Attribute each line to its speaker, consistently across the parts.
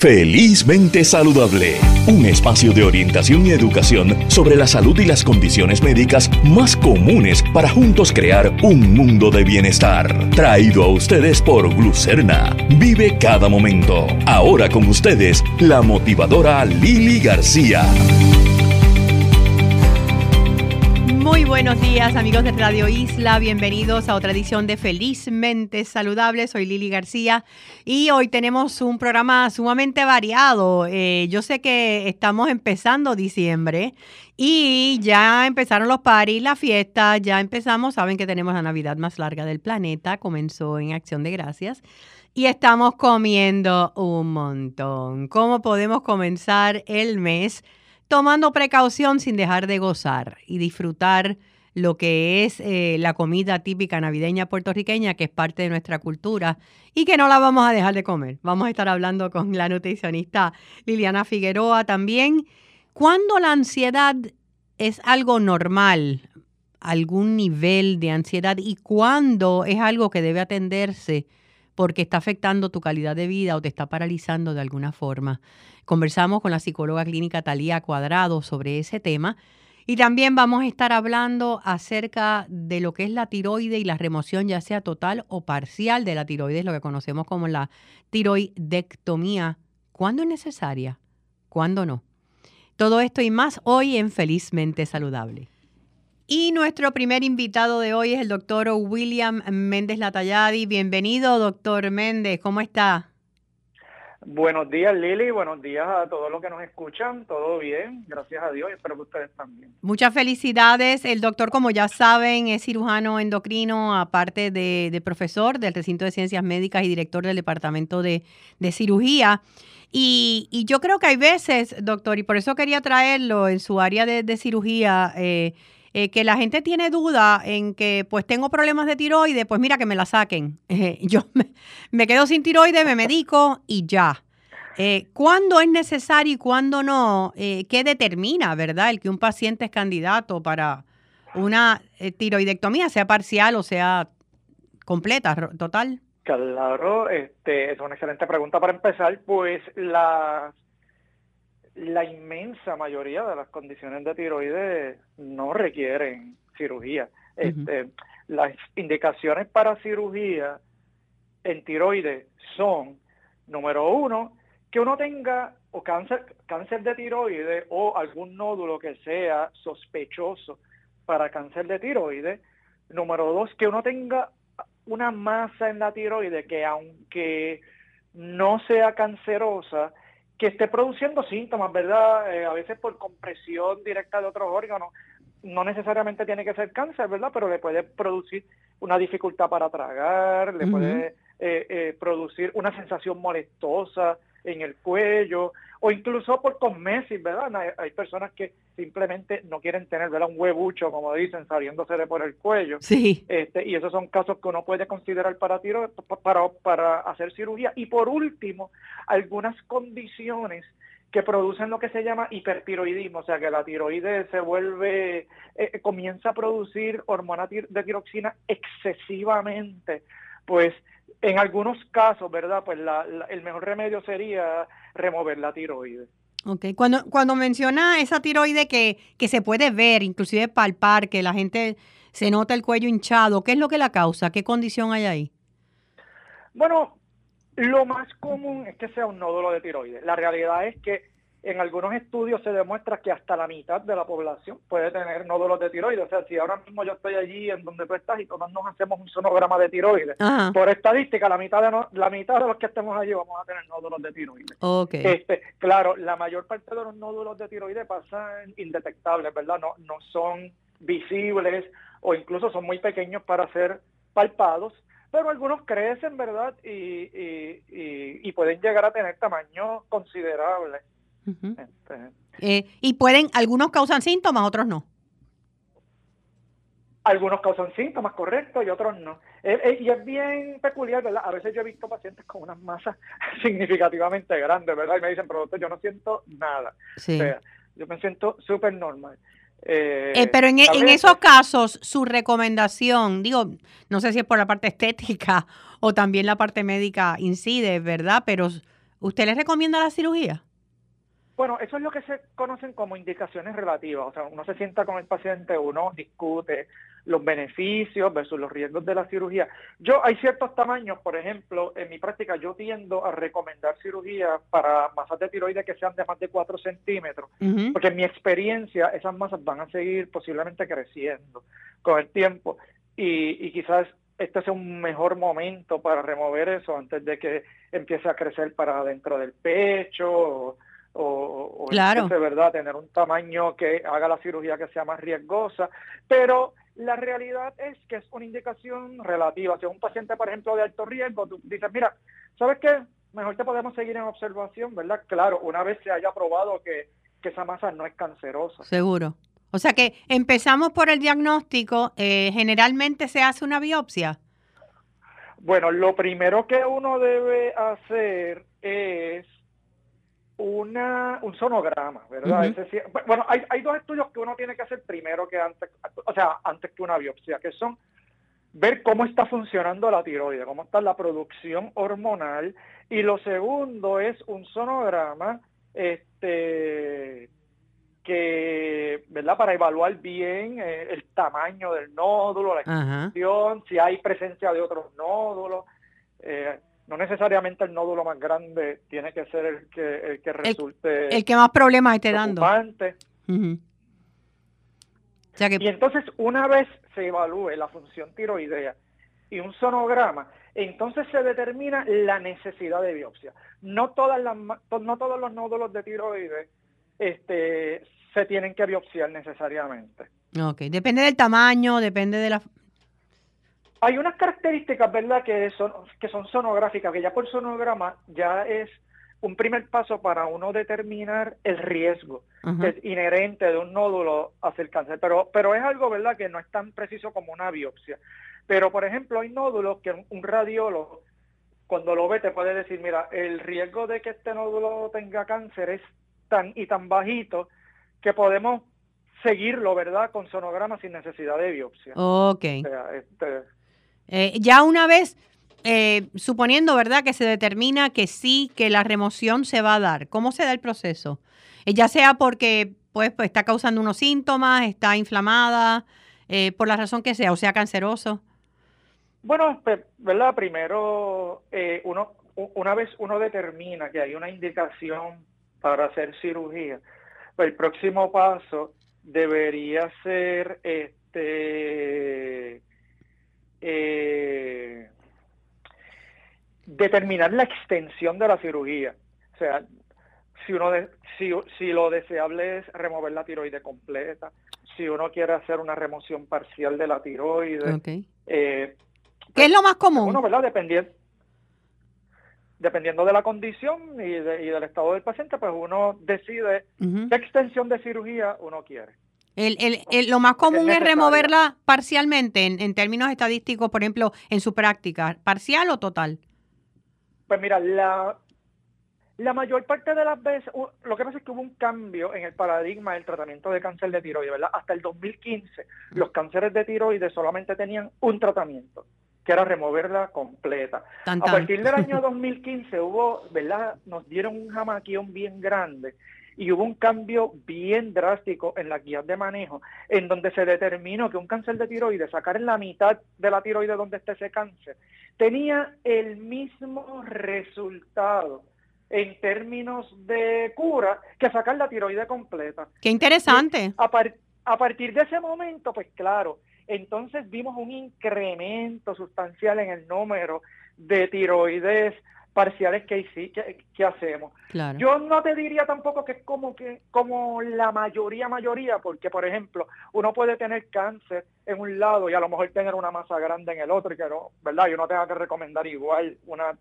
Speaker 1: Felizmente Saludable, un espacio de orientación y educación sobre la salud y las condiciones médicas más comunes para juntos crear un mundo de bienestar. Traído a ustedes por Glucerna. Vive cada momento. Ahora con ustedes, la motivadora Lili García.
Speaker 2: Muy buenos días amigos de Radio Isla, bienvenidos a otra edición de Felizmente Saludable, soy Lili García y hoy tenemos un programa sumamente variado. Eh, yo sé que estamos empezando diciembre y ya empezaron los paris, la fiesta, ya empezamos, saben que tenemos la Navidad más larga del planeta, comenzó en Acción de Gracias. Y estamos comiendo un montón. ¿Cómo podemos comenzar el mes? Tomando precaución sin dejar de gozar y disfrutar lo que es eh, la comida típica navideña puertorriqueña, que es parte de nuestra cultura y que no la vamos a dejar de comer. Vamos a estar hablando con la nutricionista Liliana Figueroa también. ¿Cuándo la ansiedad es algo normal, algún nivel de ansiedad y cuándo es algo que debe atenderse porque está afectando tu calidad de vida o te está paralizando de alguna forma? Conversamos con la psicóloga clínica Talía Cuadrado sobre ese tema. Y también vamos a estar hablando acerca de lo que es la tiroide y la remoción, ya sea total o parcial de la tiroides, lo que conocemos como la tiroidectomía. ¿Cuándo es necesaria? ¿Cuándo no? Todo esto y más hoy en Felizmente Saludable. Y nuestro primer invitado de hoy es el doctor William Méndez Latalladi. Bienvenido, doctor Méndez. ¿Cómo está?
Speaker 3: Buenos días Lili, buenos días a todos los que nos escuchan, todo bien, gracias a Dios y espero que ustedes también.
Speaker 2: Muchas felicidades, el doctor como ya saben es cirujano endocrino, aparte de, profesor del recinto de ciencias médicas y director del departamento de, cirugía. Y, yo creo que hay veces, doctor, y por eso quería traerlo en su área de, cirugía, eh, eh, que la gente tiene duda en que pues tengo problemas de tiroides, pues mira que me la saquen. Eh, yo me, quedo sin tiroides, me medico y ya. Eh, ¿Cuándo es necesario y cuándo no? ¿Qué determina, verdad, el que un paciente es candidato para una tiroidectomía, sea parcial o sea completa, total?
Speaker 3: Claro, este, es una excelente pregunta para empezar. Pues las la inmensa mayoría de las condiciones de tiroides no requieren cirugía. este, las indicaciones para cirugía en tiroides son, número uno, que uno tenga o cáncer, cáncer de tiroides o algún nódulo que sea sospechoso para cáncer de tiroides. Número dos, que uno tenga una masa en la tiroides que aunque no sea cancerosa, que esté produciendo síntomas, ¿verdad? Eh, a veces por compresión directa de otros órganos. No necesariamente tiene que ser cáncer, ¿verdad? Pero le puede producir una dificultad para tragar, le puede eh, eh, producir una sensación molestosa en el cuello, o incluso por cosmesis, ¿verdad? Hay, personas que simplemente no quieren tener, ¿verdad? Un huevucho, como dicen, saliéndose por el cuello.
Speaker 2: Sí.
Speaker 3: Este, y esos son casos que uno puede considerar para, tiro, para, para hacer cirugía. Y por último, algunas condiciones que producen lo que se llama hipertiroidismo, o sea que la tiroides se vuelve, eh, eh, comienza a producir hormona de tiroxina excesivamente, pues en algunos casos, ¿verdad? Pues el mejor remedio sería remover la tiroides.
Speaker 2: Ok, cuando, cuando menciona esa tiroide que, que se puede ver, inclusive palpar, que la gente se nota el cuello hinchado, ¿qué es lo que la causa? ¿Qué condición hay ahí?
Speaker 3: Bueno, lo más común es que sea un nódulo de tiroides. La realidad es que en algunos estudios se demuestra que hasta la mitad de la población puede tener nódulos de tiroides. O sea, si ahora mismo yo estoy allí en donde tú estás y todos nos hacemos un sonograma de tiroides, por estadística, la mitad de la mitad de los que estemos allí vamos a tener nódulos de tiroides.
Speaker 2: Okay.
Speaker 3: Este, claro, la mayor parte de los nódulos de tiroides pasan indetectables, ¿verdad? No, no son visibles o incluso son muy pequeños para ser palpados, pero algunos crecen, ¿verdad? Y, y, y, y pueden llegar a tener
Speaker 2: Este, eh, y pueden, algunos causan síntomas, otros no.
Speaker 3: Algunos causan síntomas, correcto, y otros no. Eh, eh, y es bien peculiar, ¿verdad? A veces yo he visto pacientes con unas masas significativamente grandes, ¿verdad? Y me dicen, pero doctor, yo no siento nada. O sea, yo me siento súper normal.
Speaker 2: pero en, en, esos casos, su recomendación, digo, no sé si es por la parte estética o también la parte médica incide, ¿verdad? Pero ¿usted le recomienda la cirugía?
Speaker 3: Bueno, eso es lo que se conocen como indicaciones relativas. O sea, uno se sienta con el paciente, uno discute los beneficios versus los riesgos de la cirugía. Yo hay ciertos tamaños, por ejemplo, en mi práctica yo tiendo a recomendar cirugía para masas de tiroides que sean de más de 4 centímetros, porque en mi experiencia esas masas van a seguir posiblemente creciendo con el tiempo y, y quizás este sea un mejor momento para remover eso antes de que empiece a crecer para dentro del pecho o,
Speaker 2: claro.
Speaker 3: verdad tener un tamaño que haga la cirugía que sea más riesgosa, pero la realidad es que es una indicación relativa. Si un paciente, por ejemplo, de alto riesgo, tú dices, mira, ¿sabes qué? Mejor te podemos seguir en observación, ¿verdad? Claro, una vez se haya probado que, que esa masa no es cancerosa.
Speaker 2: Seguro. O sea que empezamos por el diagnóstico, eh, generalmente se hace una biopsia.
Speaker 3: Bueno, lo primero que uno debe hacer es una, un sonograma, ¿verdad? bueno, hay, hay dos estudios que uno tiene que hacer primero que antes, o sea, antes que una biopsia, que son ver cómo está funcionando la tiroide, cómo está la producción hormonal, y lo segundo es un sonograma, este que, ¿verdad? Para evaluar bien eh, el tamaño del nódulo, la extensión, si hay presencia de otros nódulos. Eh, no necesariamente el nódulo más grande tiene que ser el que, el que resulte.
Speaker 2: El, que más problemas esté dando.
Speaker 3: Y entonces, una vez se evalúe la función tiroidea y un sonograma, entonces se determina la necesidad de biopsia. No, todas las, no todos los nódulos de tiroides este, se tienen que biopsiar necesariamente.
Speaker 2: Ok, depende del tamaño, depende de la,
Speaker 3: hay unas características, ¿verdad?, que son, que son sonográficas, que ya por sonograma ya es un primer paso para uno determinar el riesgo inherente de un nódulo hacia el cáncer. Pero, pero es algo, ¿verdad?, que no es tan preciso como una biopsia. Pero, por ejemplo, hay nódulos que un radiólogo, cuando lo ve, te puede decir, mira, el riesgo de que este nódulo tenga cáncer es tan y tan bajito que podemos seguirlo, ¿verdad?, con sonograma sin necesidad de biopsia.
Speaker 2: Ok. este, eh, ya una vez, eh, suponiendo, ¿verdad?, que se determina que sí, que la remoción se va a dar, ¿cómo se da el proceso? Eh, ya sea porque pues, pues, está causando unos síntomas, está inflamada, por la razón que sea, o sea, canceroso.
Speaker 3: Bueno, pues, ¿verdad? Primero, uno, una vez uno determina que hay una indicación para hacer cirugía, pues el próximo paso debería ser este eh, determinar la extensión de la cirugía. O sea, si uno si, si lo deseable es remover la tiroide completa, si uno quiere hacer una remoción parcial de la tiroide.
Speaker 2: Eh, ¿Qué es lo más común?
Speaker 3: Uno, ¿verdad? Dependiendo, dependiendo de la condición y, del estado del paciente, pues uno decide qué extensión de cirugía uno quiere.
Speaker 2: El, el, lo más común es, removerla parcialmente, en, términos estadísticos, por ejemplo, en su práctica, parcial o total.
Speaker 3: Pues mira, la, la mayor parte de las veces, lo que pasa es que hubo un cambio en el paradigma del tratamiento de cáncer de tiroides, ¿verdad? Hasta el 2015, los cánceres de tiroides solamente tenían un tratamiento, que era removerla completa. A partir del año 2015 hubo, ¿verdad? Nos dieron un jamaquión bien grande y hubo un cambio bien drástico en las guías de manejo, en donde se determinó que un cáncer de tiroides, sacar en la mitad de la tiroides donde esté ese cáncer, tenía el mismo resultado en términos de cura que sacar la tiroide completa.
Speaker 2: Qué interesante.
Speaker 3: A, a partir de ese momento, pues claro, entonces vimos un incremento sustancial en el número de tiroides parciales que, sí, que, hacemos. Yo no te diría tampoco que es como que como la mayoría mayoría, porque por ejemplo, uno puede tener cáncer en un lado y a lo mejor tener una masa grande en el otro, y que no, ¿verdad? Yo no tenga que recomendar igual una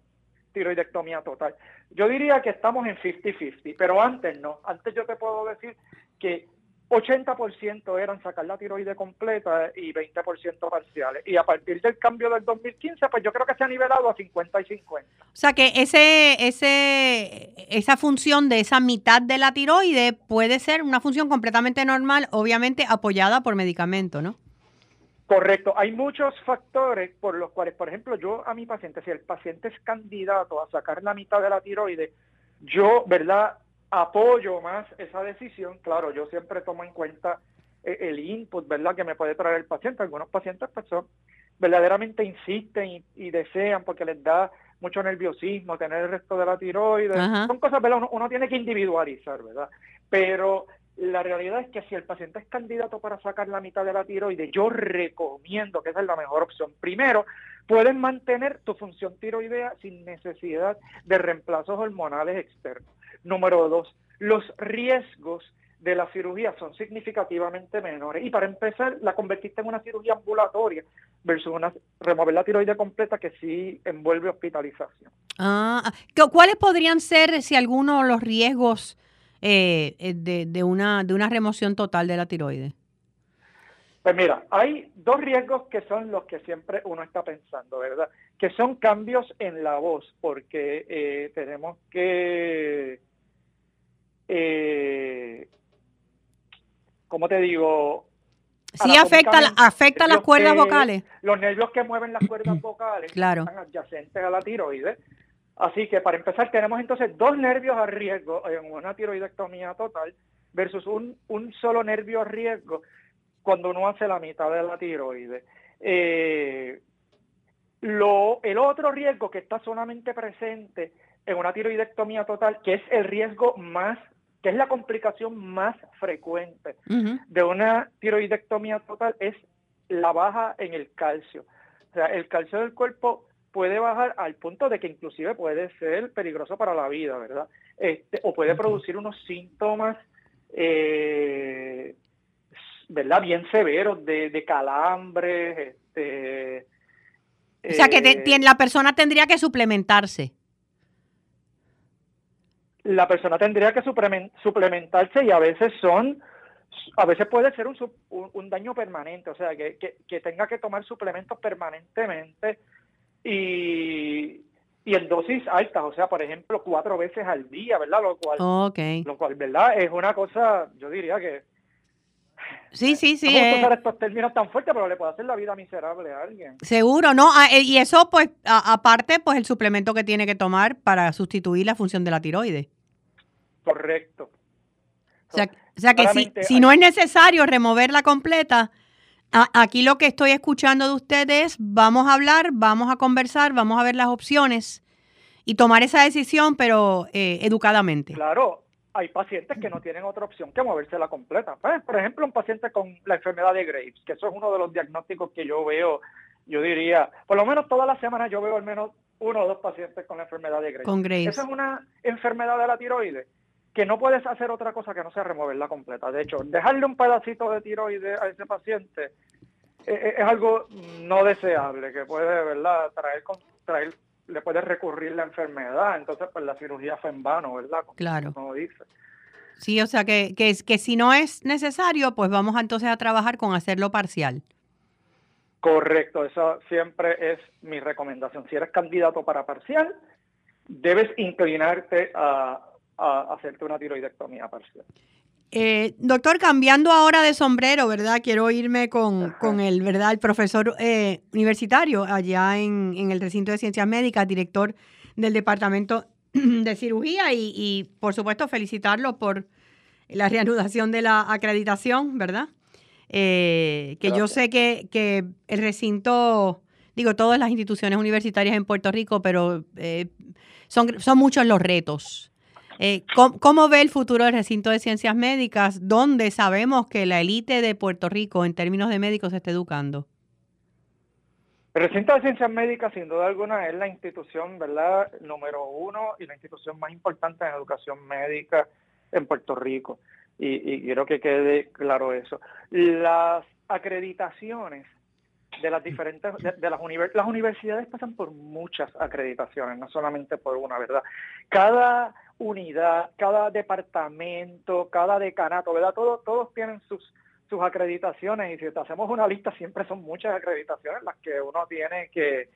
Speaker 3: tiroidectomía total. Yo diría que estamos en 50-50, pero antes no. Antes yo te puedo decir que 80% eran sacar la tiroide completa y 20% parciales. Y a partir del cambio del 2015, pues yo creo que se ha nivelado a 50 y 50. O
Speaker 2: sea que ese, ese, esa función de esa mitad de la tiroide puede ser una función completamente normal, obviamente apoyada por medicamento, ¿no?
Speaker 3: Correcto. Hay muchos factores por los cuales, por ejemplo, yo a mi paciente, si el paciente es candidato a sacar la mitad de la tiroide, Yo, ¿verdad? Apoyo más esa decisión. Claro, yo siempre tomo en cuenta eh, el input, ¿verdad? Que me puede traer el paciente. Algunos pacientes pues, verdaderamente insisten y, desean porque les da mucho nerviosismo tener el resto de la tiroides. Son cosas, ¿verdad? uno, tiene que individualizar, ¿verdad? Pero la realidad es que si el paciente es candidato para sacar la mitad de la tiroides, yo recomiendo que esa es la mejor opción. Primero, pueden mantener tu función tiroidea sin necesidad de reemplazos hormonales externos. Número dos, los riesgos de la cirugía son significativamente menores. Y para empezar, la convertiste en una cirugía ambulatoria versus una, remover la tiroide completa que sí envuelve hospitalización.
Speaker 2: Ah, ¿cuáles podrían ser, si alguno, los riesgos eh, eh, de, de, una, de una remoción total de la tiroides?
Speaker 3: Pues mira, hay dos riesgos que son los que siempre uno está pensando, ¿verdad? Que son cambios en la voz, porque eh, tenemos que, eh, ¿cómo te digo?
Speaker 2: Sí, afecta, afecta las cuerdas vocales.
Speaker 3: Los nervios que mueven las cuerdas vocales
Speaker 2: claro.
Speaker 3: están adyacentes a la tiroides Así que para empezar tenemos entonces dos nervios a riesgo en una tiroidectomía total versus un, un solo nervio a riesgo cuando uno hace la mitad de la tiroides. Eh, lo, el otro riesgo que está solamente presente en una tiroidectomía total, que es el riesgo más, que es la complicación más frecuente de una tiroidectomía total, es la baja en el calcio. O sea, el calcio del cuerpo puede bajar al punto de que inclusive puede ser peligroso para la vida, ¿verdad? Este, o puede producir unos síntomas, eh, ¿verdad? Bien severos de, de calambres. Este,
Speaker 2: o sea, que eh, la persona tendría que suplementarse.
Speaker 3: La persona tendría que suplementarse y a veces son a veces puede ser un, un, daño permanente, o sea, que, que, tenga que tomar suplementos permanentemente y, y en dosis altas, o sea, por ejemplo, cuatro veces al día, ¿verdad? Lo cual, lo cual ¿verdad? Es una cosa, yo diría que...
Speaker 2: Sí, sí, sí.
Speaker 3: No usar estos términos tan fuertes, pero le puede hacer la vida miserable a alguien.
Speaker 2: Seguro, ¿no? Ah, eh, y eso, pues, aparte, pues el suplemento que tiene que tomar para sustituir la función de la tiroides.
Speaker 3: Correcto.
Speaker 2: O sea, o sea que si, si no es necesario removerla completa, Aquí lo que estoy escuchando de ustedes, vamos a hablar, vamos a conversar, vamos a ver las opciones y tomar esa decisión, pero eh, educadamente.
Speaker 3: Claro, hay pacientes que no tienen otra opción que moverse la completa. Pues, por ejemplo, un paciente con la enfermedad de Graves, que eso es uno de los diagnósticos que yo veo, yo diría, por lo menos todas las semanas yo veo al menos uno o dos pacientes con la enfermedad de Graves.
Speaker 2: Con Graves.
Speaker 3: Esa es una enfermedad de la tiroides que no puedes hacer otra cosa que no sea removerla completa. De hecho, dejarle un pedacito de tiroides a ese paciente eh, eh, es, algo no deseable, que puede, ¿verdad?, traer, traer, le puede recurrir la enfermedad. Entonces, pues la cirugía fue en vano, ¿verdad?
Speaker 2: claro.
Speaker 3: Como dice.
Speaker 2: Sí, o sea que, que, que si no es necesario, pues vamos entonces a trabajar con hacerlo parcial.
Speaker 3: Correcto, eso siempre es mi recomendación. Si eres candidato para parcial, debes inclinarte a, a hacerte una tiroidectomía parcial.
Speaker 2: Eh, doctor, cambiando ahora de sombrero, ¿verdad? Quiero irme con, con el, ¿verdad? El profesor eh, universitario allá en, en, el recinto de ciencias médicas, director del departamento de cirugía y, y, por supuesto felicitarlo por la reanudación de la acreditación, ¿verdad? Eh, que yo sé que, que, el recinto, digo, todas las instituciones universitarias en Puerto Rico, pero son, son muchos los retos eh, ¿cómo, ve el futuro del recinto de ciencias médicas, donde sabemos que la élite de Puerto Rico en términos de médicos está educando?
Speaker 3: El recinto de ciencias médicas, sin duda alguna, es la institución, ¿verdad?, número uno y la institución más importante en educación médica en Puerto Rico. Y, quiero que quede claro eso. Las acreditaciones de las diferentes de, las universidades las universidades pasan por muchas acreditaciones no solamente por una verdad cada unidad, cada departamento, cada decanato, ¿verdad? Todos, todos tienen sus, sus acreditaciones y si te hacemos una lista siempre son muchas acreditaciones las que uno tiene que,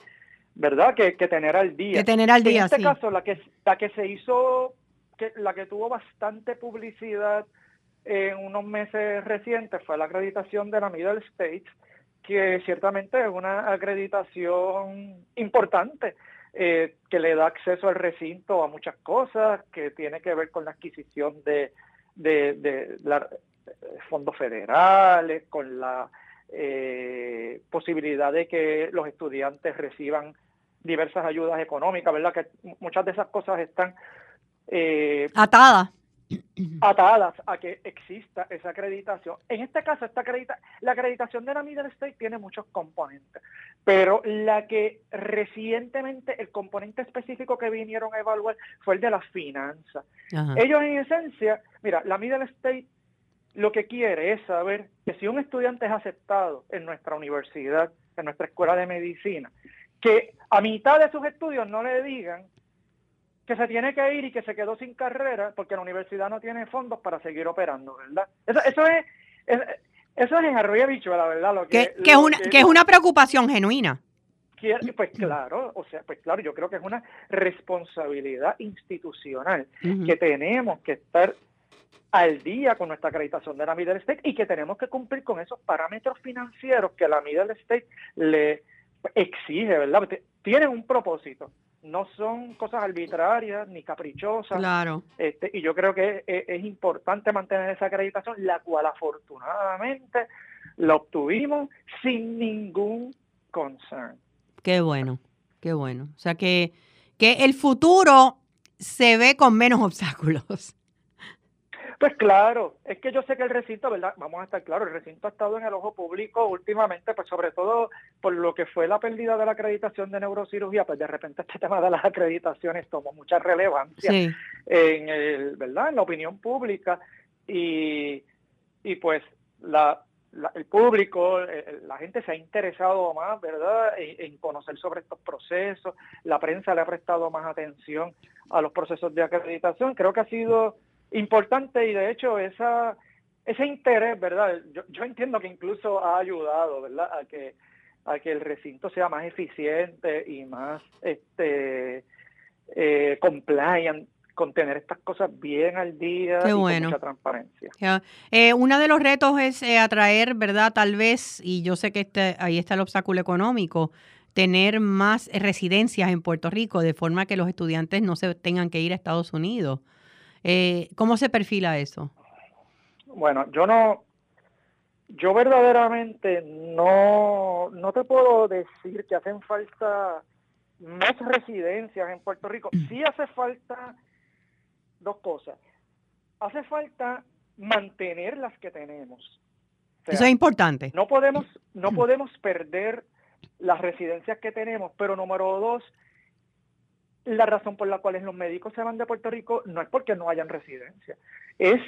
Speaker 3: ¿verdad? Que, que tener al día.
Speaker 2: Que tener al día,
Speaker 3: En este caso, la que, la que se hizo, que, la que tuvo bastante publicidad en unos meses recientes fue la acreditación de la Middle States, que ciertamente es una acreditación importante eh, que le da acceso al recinto a muchas cosas, que tiene que ver con la adquisición de, de fondos federales, con la eh, posibilidad de que los estudiantes reciban diversas ayudas económicas, ¿verdad? Que muchas de esas cosas están
Speaker 2: eh, atadas
Speaker 3: atadas a que exista esa acreditación. En este caso, esta acredita la acreditación de la Middle State tiene muchos componentes, pero la que recientemente, el componente específico que vinieron a evaluar fue el de las finanzas. Ellos en esencia, mira, la Middle State lo que quiere es saber que si un estudiante es aceptado en nuestra universidad, en nuestra escuela de medicina, que a mitad de sus estudios no le digan que se tiene que ir y que se quedó sin carrera porque la universidad no tiene fondos para seguir operando, ¿verdad? Eso, eso es, eso es en Arroyo la ¿verdad? Lo
Speaker 2: que, que, es una, que, es una preocupación genuina.
Speaker 3: Pues claro, o sea, pues claro, yo creo que es una responsabilidad institucional que tenemos que estar al día con nuestra acreditación de la Middle State y que tenemos que cumplir con esos parámetros financieros que la Middle State le exige, ¿verdad? Tienen un propósito, no son cosas arbitrarias ni caprichosas.
Speaker 2: Claro.
Speaker 3: Este, y yo creo que es, importante mantener esa acreditación, la cual afortunadamente la obtuvimos sin ningún concern.
Speaker 2: Qué bueno, qué bueno. O sea que, que el futuro se ve con menos obstáculos.
Speaker 3: Pues claro, es que yo sé que el recinto, ¿verdad? Vamos a estar claros, el recinto ha estado en el ojo público últimamente, pues sobre todo por lo que fue la pérdida de la acreditación de neurocirugía, pues de repente este tema de las acreditaciones tomó mucha relevancia en el, ¿verdad? En la opinión pública y, y pues la, el público, la gente se ha interesado más, ¿verdad?, en, conocer sobre estos procesos, la prensa le ha prestado más atención a los procesos de acreditación. Creo que ha sido importante y de hecho esa ese interés, ¿verdad? Yo, yo entiendo que incluso ha ayudado, ¿verdad? A que a que el recinto sea más eficiente y más este eh, compliant con tener estas cosas bien al día y con mucha transparencia.
Speaker 2: Eh, uno de los retos es eh, atraer, ¿verdad? Tal vez, y yo sé que este, ahí está el obstáculo económico, tener más residencias en Puerto Rico, de forma que los estudiantes no se tengan que ir a Estados Unidos. Eh, ¿Cómo se perfila eso?
Speaker 3: Bueno, yo no, yo verdaderamente no, no te puedo decir que hacen falta más residencias en Puerto Rico. Mm. Sí hace falta dos cosas. Hace falta mantener las que tenemos.
Speaker 2: Eso es importante.
Speaker 3: No podemos, no mm. podemos perder las residencias que tenemos, pero número dos, la razón por la cual los médicos se van de Puerto Rico no es porque no hayan residencia, es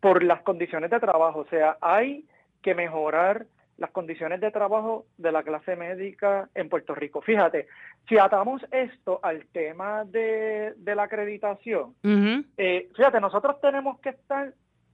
Speaker 3: por las condiciones de trabajo. O sea, hay que mejorar las condiciones de trabajo de la clase médica en Puerto Rico. Fíjate, si atamos esto al tema de, la acreditación, eh, fíjate, nosotros tenemos que estar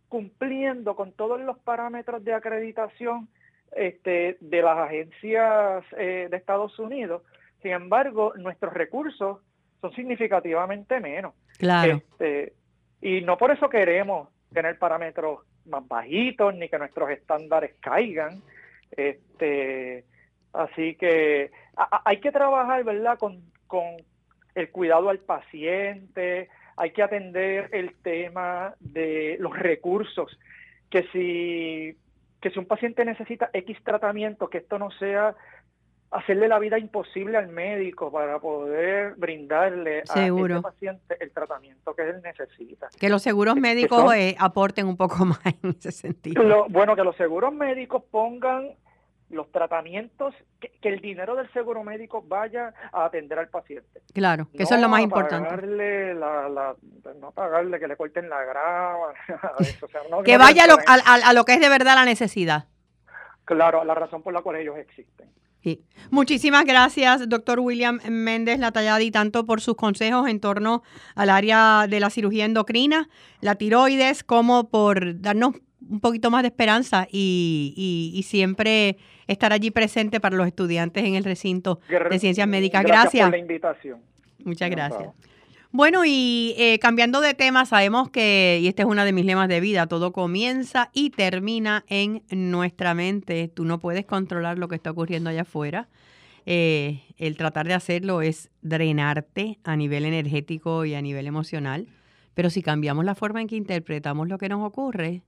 Speaker 3: cumpliendo con todos los parámetros de acreditación este, de las agencias eh, de Estados Unidos. Sin embargo, nuestros recursos son significativamente menos.
Speaker 2: Claro.
Speaker 3: Este, y no por eso queremos tener parámetros más bajitos ni que nuestros estándares caigan. Este, así que hay que trabajar, ¿verdad?, con, con el cuidado al paciente, hay que atender el tema de los recursos, que si, que si un paciente necesita X tratamiento, que esto no sea hacerle la vida imposible al médico para poder brindarle a ese paciente el tratamiento que él necesita.
Speaker 2: Que los seguros médicos eh, aporten un poco más en ese sentido.
Speaker 3: bueno, que los seguros médicos pongan los tratamientos, que, el dinero del seguro médico vaya a atender al paciente.
Speaker 2: Claro, que eso es lo más importante.
Speaker 3: Pagarle la, no pagarle que le corten la grava.
Speaker 2: que vaya a lo que es de verdad la necesidad.
Speaker 3: Claro, la razón por la cual ellos existen.
Speaker 2: Muchísimas gracias, doctor William Méndez Latalladi, tanto por sus consejos en torno al área de la cirugía endocrina, la tiroides, como por darnos un poquito más de esperanza y, siempre estar allí presente para los estudiantes en el recinto de ciencias médicas. Gracias.
Speaker 3: Gracias por la invitación.
Speaker 2: Muchas gracias. Bueno, y eh, cambiando de tema, sabemos que, y este es una de mis lemas de vida, todo comienza y termina en nuestra mente. Tú no puedes controlar lo que está ocurriendo allá afuera. eh, el tratar de hacerlo es drenarte a nivel energético y a nivel emocional. Pero si cambiamos la forma en que interpretamos lo que nos ocurre,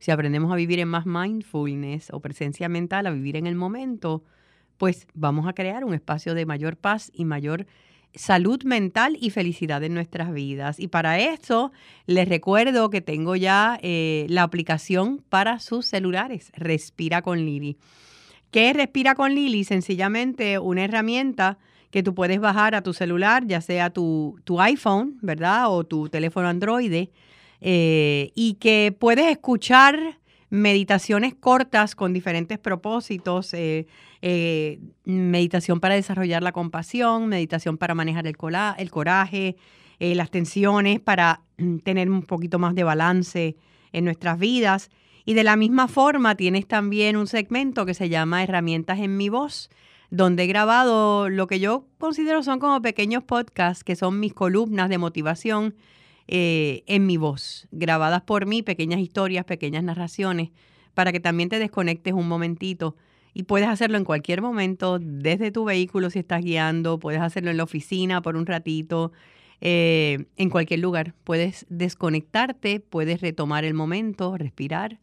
Speaker 2: si aprendemos a vivir en más mindfulness o presencia mental, a vivir en el momento, pues vamos a crear un espacio de mayor paz y mayor salud mental y felicidad en nuestras vidas. Y para eso les recuerdo que tengo ya eh, la aplicación para sus celulares, Respira con Lili. ¿Qué es Respira con Lili? Sencillamente una herramienta que tú puedes bajar a tu celular, ya sea tu, tu iPhone, ¿verdad? O tu teléfono Android, eh, y que puedes escuchar meditaciones cortas con diferentes propósitos, eh, eh, meditación para desarrollar la compasión, meditación para manejar el, el coraje, eh, las tensiones, para mm, tener un poquito más de balance en nuestras vidas. Y de la misma forma tienes también un segmento que se llama Herramientas en mi voz, donde he grabado lo que yo considero son como pequeños podcasts, que son mis columnas de motivación eh, en mi voz, grabadas por mí, pequeñas historias, pequeñas narraciones, para que también te desconectes un momentito. Y puedes hacerlo en cualquier momento, desde tu vehículo si estás guiando, puedes hacerlo en la oficina por un ratito, eh, en cualquier lugar. Puedes desconectarte, puedes retomar el momento, respirar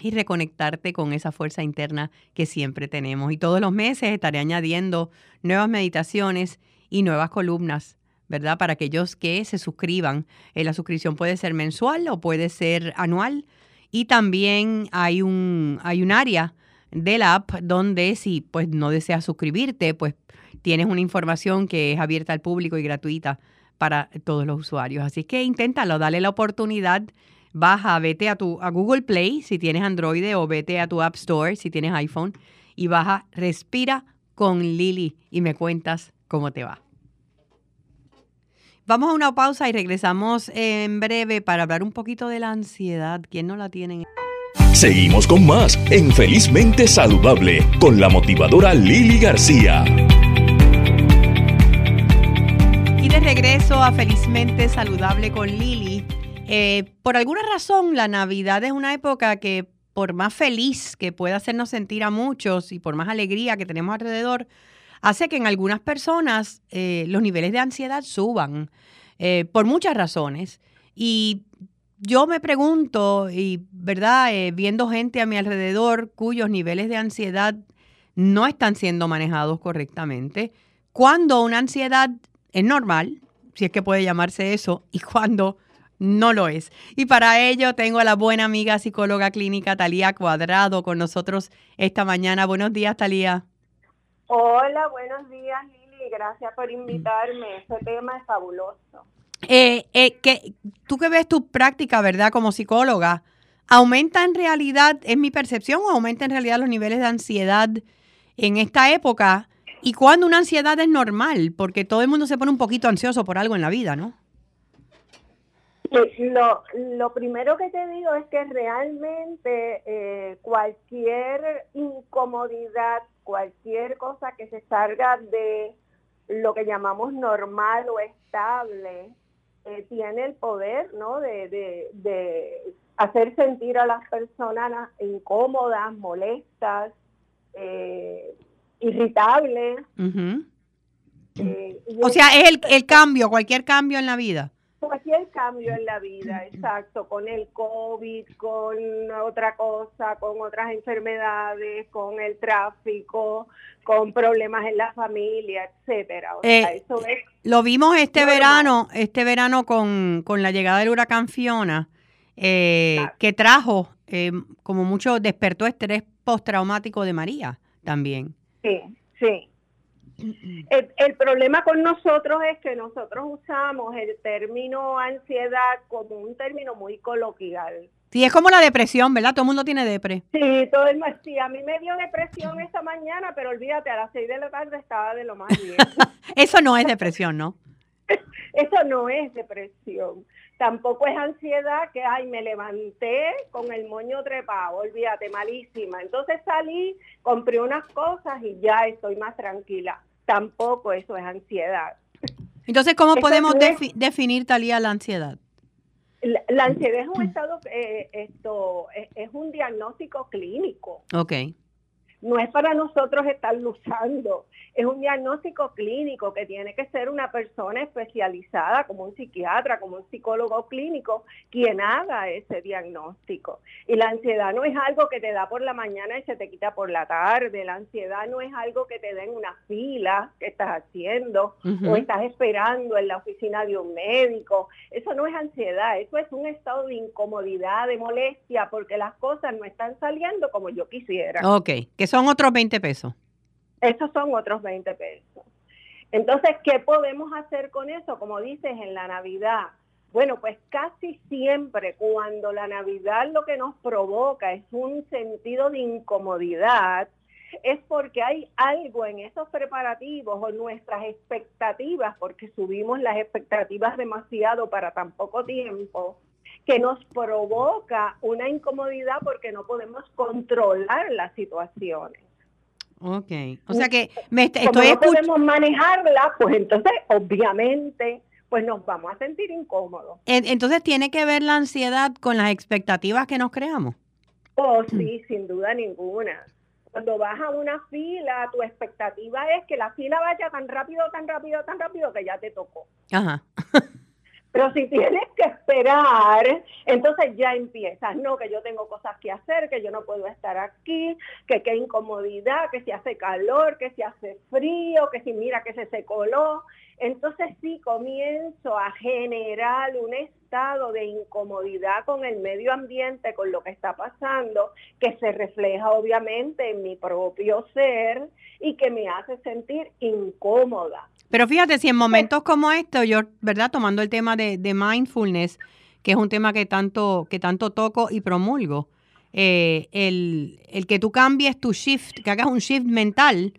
Speaker 2: y reconectarte con esa fuerza interna que siempre tenemos. Y todos los meses estaré añadiendo nuevas meditaciones y nuevas columnas ¿verdad? Para aquellos que se suscriban. Eh, la suscripción puede ser mensual o puede ser anual. Y también hay un, hay un área del app donde si pues no deseas suscribirte, pues tienes una información que es abierta al público y gratuita para todos los usuarios. Así que inténtalo, dale la oportunidad. Baja, vete a tu a Google Play si tienes Android o vete a tu App Store si tienes iPhone y baja Respira con Lili y me cuentas cómo te va. Vamos a una pausa y regresamos en breve para hablar un poquito de la ansiedad. ¿Quién no la tiene?
Speaker 1: Seguimos con más en Felizmente Saludable con la motivadora Lili García.
Speaker 2: Y de regreso a Felizmente Saludable con Lili. Eh, por alguna razón, la Navidad es una época que, por más feliz que pueda hacernos sentir a muchos y por más alegría que tenemos alrededor, hace que en algunas personas eh, los niveles de ansiedad suban eh, por muchas razones. Y yo me pregunto, y verdad, eh, viendo gente a mi alrededor cuyos niveles de ansiedad no están siendo manejados correctamente, cuando una ansiedad es normal, si es que puede llamarse eso, y cuando no lo es. Y para ello tengo a la buena amiga psicóloga clínica Talía Cuadrado con nosotros esta mañana. Buenos días, Talía.
Speaker 4: Hola, buenos días Lili, gracias por invitarme. Este tema es fabuloso.
Speaker 2: Eh, eh, que, tú que ves tu práctica, ¿verdad? Como psicóloga, ¿aumenta en realidad, es mi percepción, o aumenta en realidad los niveles de ansiedad en esta época? ¿Y cuando una ansiedad es normal? Porque todo el mundo se pone un poquito ansioso por algo en la vida, ¿no?
Speaker 4: Lo, lo primero que te digo es que realmente eh, cualquier incomodidad cualquier cosa que se salga de lo que llamamos normal o estable, eh, tiene el poder ¿no? de, hacer sentir a las personas incómodas, molestas, eh, irritables.
Speaker 2: Eh, o sea, es el, el cambio, cualquier cambio en la vida
Speaker 4: cualquier cambio en la vida, exacto, con el COVID, con otra cosa, con otras enfermedades, con el tráfico, con problemas en la familia, etcétera.
Speaker 2: Eh, eso es lo vimos este verano, este verano con, con, la llegada del huracán Fiona, eh, que trajo, eh, como mucho, despertó estrés postraumático de María también.
Speaker 4: Sí, sí. El, problema con nosotros es que nosotros usamos el término ansiedad como un término muy coloquial.
Speaker 2: Sí, es como la depresión, ¿verdad? Todo el mundo tiene depre.
Speaker 4: Sí, todo el sí, a mí me dio depresión esta mañana, pero olvídate, a las seis de la tarde estaba de lo más bien.
Speaker 2: Eso no es depresión, ¿no?
Speaker 4: Eso no es depresión. Tampoco es ansiedad que, ay, me levanté con el moño trepado, olvídate, malísima. Entonces salí, compré unas cosas y ya estoy más tranquila. Tampoco eso es ansiedad.
Speaker 2: Entonces, ¿cómo podemos definir, Talía, la ansiedad?
Speaker 4: La, ansiedad es un estado, eh, esto, es, un diagnóstico clínico.
Speaker 2: Ok.
Speaker 4: No es para nosotros estar luchando, es un diagnóstico clínico que tiene que ser una persona especializada como un psiquiatra, como un psicólogo clínico, quien haga ese diagnóstico. Y la ansiedad no es algo que te da por la mañana y se te quita por la tarde, la ansiedad no es algo que te den una fila que estás haciendo o estás esperando en la oficina de un médico, eso no es ansiedad, eso es un estado de incomodidad, de molestia, porque las cosas no están saliendo como yo quisiera.
Speaker 2: Ok, que son otros 20 pesos.
Speaker 4: Esos son otros 20 pesos. Entonces, ¿qué podemos hacer con eso? Como dices, en la Navidad. Bueno, pues casi siempre cuando la Navidad lo que nos provoca es un sentido de incomodidad, es porque hay algo en esos preparativos o nuestras expectativas, porque subimos las expectativas demasiado para tan poco tiempo, que nos provoca una incomodidad porque no podemos controlar las situaciones.
Speaker 2: Ok, o sea que me
Speaker 4: estoy Como no podemos manejarla, pues entonces obviamente pues nos vamos a sentir incómodos.
Speaker 2: Entonces tiene que ver la ansiedad con las expectativas que nos creamos.
Speaker 4: Oh, sí, sin duda ninguna. Cuando vas a una fila, tu expectativa es que la fila vaya tan rápido, tan rápido, tan rápido que ya te tocó. Ajá. Pero si tienes que esperar, entonces ya empiezas, no, que yo tengo cosas que hacer, que yo no puedo estar aquí, que qué incomodidad, que si hace calor, que si hace frío, que si mira que se secoló. Entonces sí comienzo a generar un estado de incomodidad con el medio ambiente, con lo que está pasando, que se refleja obviamente en mi propio ser y que me hace sentir incómoda.
Speaker 2: Pero fíjate, si en momentos como estos, yo, ¿verdad? Tomando el tema de, mindfulness, que es un tema que tanto, que tanto toco y promulgo, eh, el, el, que tú cambies tu shift, que hagas un shift mental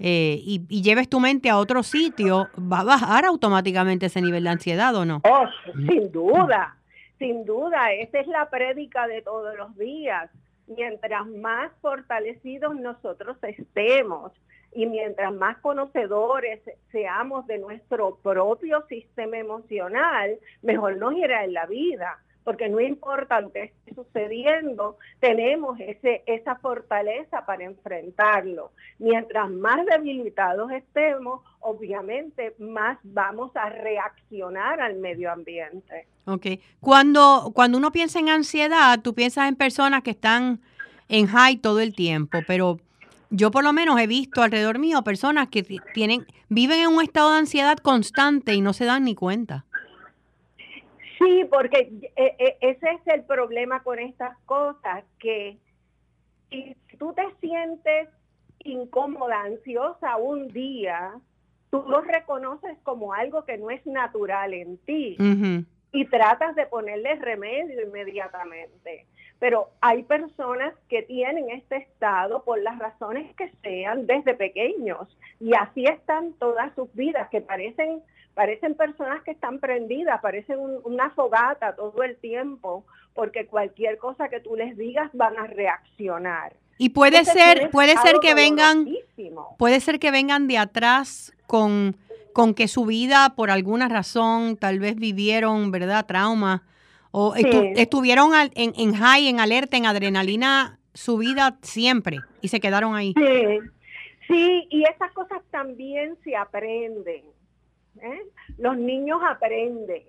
Speaker 2: eh, y, lleves tu mente a otro sitio, va a bajar automáticamente ese nivel de ansiedad o no?
Speaker 4: Oh, sin duda, sin duda, esa es la prédica de todos los días. Mientras más fortalecidos nosotros estemos, y mientras más conocedores seamos de nuestro propio sistema emocional, mejor nos irá en la vida, porque no importa lo que esté sucediendo, tenemos ese, esa fortaleza para enfrentarlo. Mientras más debilitados estemos, obviamente más vamos a reaccionar al medio ambiente.
Speaker 2: Ok. Cuando, cuando uno piensa en ansiedad, tú piensas en personas que están en high todo el tiempo, pero yo por lo menos he visto alrededor mío personas que tienen, viven en un estado de ansiedad constante y no se dan ni cuenta.
Speaker 4: Sí, porque eh, eh, ese es el problema con estas cosas, que si tú te sientes incómoda, ansiosa un día, tú lo reconoces como algo que no es natural en ti y tratas de ponerle remedio inmediatamente. Pero hay personas que tienen este estado por las razones que sean desde pequeños y así están todas sus vidas, que parecen, parecen personas que están prendidas, parecen una fogata todo el tiempo, porque cualquier cosa que tú les digas van a reaccionar.
Speaker 2: Y puede ser, puede ser que vengan, puede ser que vengan de atrás con, con que su vida por alguna razón tal vez vivieron, ¿verdad? Trauma o estuvieron en, en high, en alerta, en adrenalina su vida siempre y se quedaron ahí.
Speaker 4: Sí, sí y esas cosas también se aprenden. ¿Eh? Los niños aprenden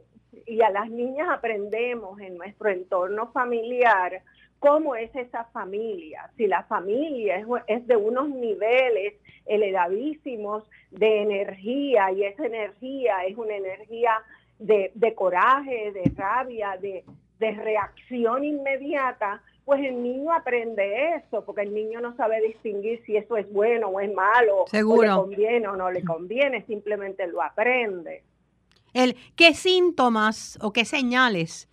Speaker 4: y a las niñas aprendemos en nuestro entorno familiar cómo es esa familia. Si la familia es, es, de unos niveles elevadísimos de energía y esa energía es una energía de, coraje, de rabia, de, reacción inmediata, pues el niño aprende eso, porque el niño no sabe distinguir si eso es bueno o es malo,
Speaker 2: Seguro. o
Speaker 4: le conviene o no le conviene, simplemente lo aprende.
Speaker 2: El, ¿Qué síntomas o qué señales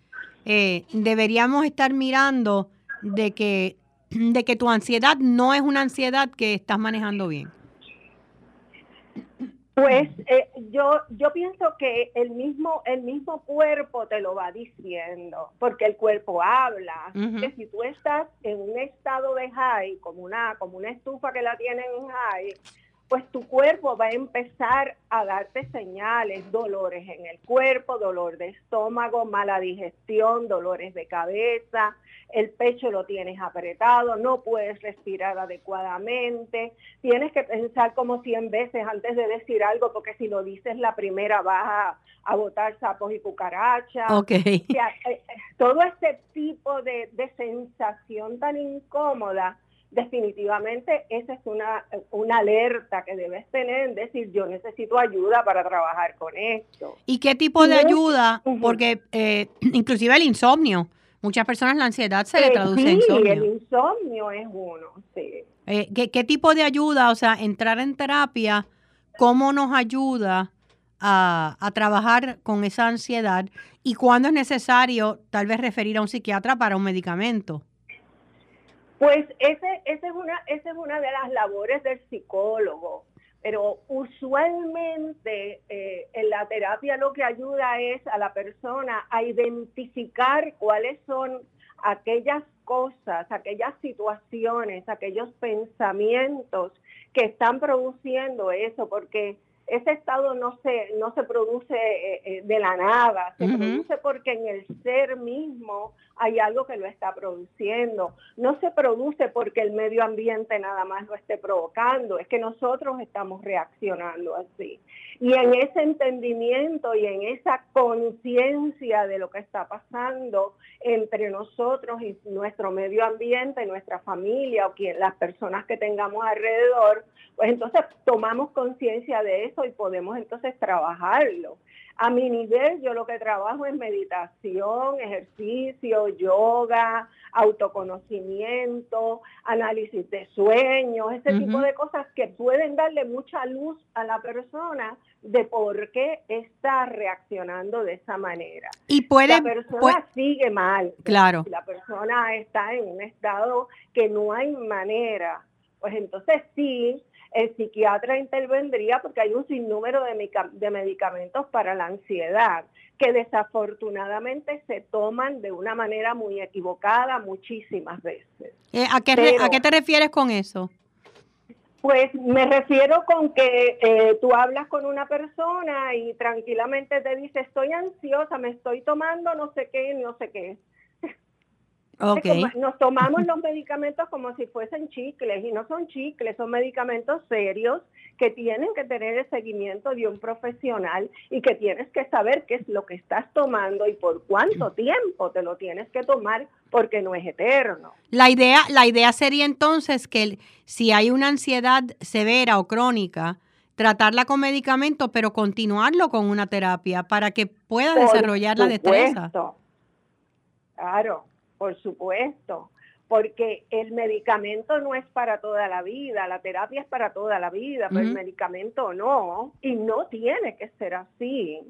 Speaker 2: eh, deberíamos estar mirando de que, de que tu ansiedad no es una ansiedad que estás manejando bien?
Speaker 4: Pues eh, yo yo pienso que el mismo el mismo cuerpo te lo va diciendo, porque el cuerpo habla. Que si tú estás en un estado de high, como una como una estufa que la tienen en high, pues tu cuerpo va a empezar a darte señales, dolores en el cuerpo, dolor de estómago, mala digestión, dolores de cabeza, el pecho lo tienes apretado, no puedes respirar adecuadamente, tienes que pensar como 100 veces antes de decir algo, porque si lo dices la primera vas a, botar sapos y cucarachas.
Speaker 2: Okay.
Speaker 4: Eh, todo este tipo de, de sensación tan incómoda definitivamente esa es una, una alerta que debes tener, decir, yo necesito ayuda para trabajar con esto.
Speaker 2: ¿Y qué tipo de ayuda? Porque eh, inclusive el insomnio, muchas personas la ansiedad se le eh, traduce
Speaker 4: en
Speaker 2: insomnio.
Speaker 4: el insomnio es uno, sí.
Speaker 2: Eh, ¿qué, ¿Qué tipo de ayuda? O sea, entrar en terapia, ¿cómo nos ayuda a, a, trabajar con esa ansiedad y cuándo es necesario tal vez referir a un psiquiatra para un medicamento?
Speaker 4: Pues ese, es una, esa es una de las labores del psicólogo, pero usualmente eh, en la terapia lo que ayuda es a la persona a identificar cuáles son aquellas cosas, aquellas situaciones, aquellos pensamientos que están produciendo eso, porque ese estado no se, no se produce eh, eh, de la nada, se produce porque en el ser mismo hay algo que lo está produciendo. No se produce porque el medio ambiente nada más lo esté provocando, es que nosotros estamos reaccionando así. Y en ese entendimiento y en esa conciencia de lo que está pasando entre nosotros y nuestro medio ambiente, nuestra familia o quien, las personas que tengamos alrededor, pues entonces tomamos conciencia de eso y podemos entonces trabajarlo. A mi nivel yo lo que trabajo es meditación, ejercicio, yoga, autoconocimiento, análisis de sueños, ese tipo de cosas que pueden darle mucha luz a la persona de por qué está reaccionando de esa manera.
Speaker 2: Y puede,
Speaker 4: la persona sigue mal.
Speaker 2: Claro.
Speaker 4: La persona está en un estado que no hay manera. Pues entonces sí, el psiquiatra intervendría porque hay un sinnúmero de, de medicamentos para la ansiedad que desafortunadamente se toman de una manera muy equivocada muchísimas veces.
Speaker 2: Eh, ¿a, qué ¿A qué te refieres con eso?
Speaker 4: Pues me refiero con que eh, tú hablas con una persona y tranquilamente te dice, estoy ansiosa, me estoy tomando no sé qué, no sé qué. Nos tomamos los medicamentos como si fuesen chicles y no son chicles, son medicamentos serios que tienen que tener el seguimiento de un profesional y que tienes que saber qué es lo que estás tomando y por cuánto tiempo te lo tienes que tomar porque no es eterno.
Speaker 2: La idea, la idea sería entonces que si hay una ansiedad severa o crónica, tratarla con medicamentos, pero continuarlo con una terapia para que pueda desarrollar la destreza.
Speaker 4: Claro, por supuesto, porque el medicamento no es para toda la vida, la terapia es para toda la vida, pero el medicamento no, y no tiene que ser así.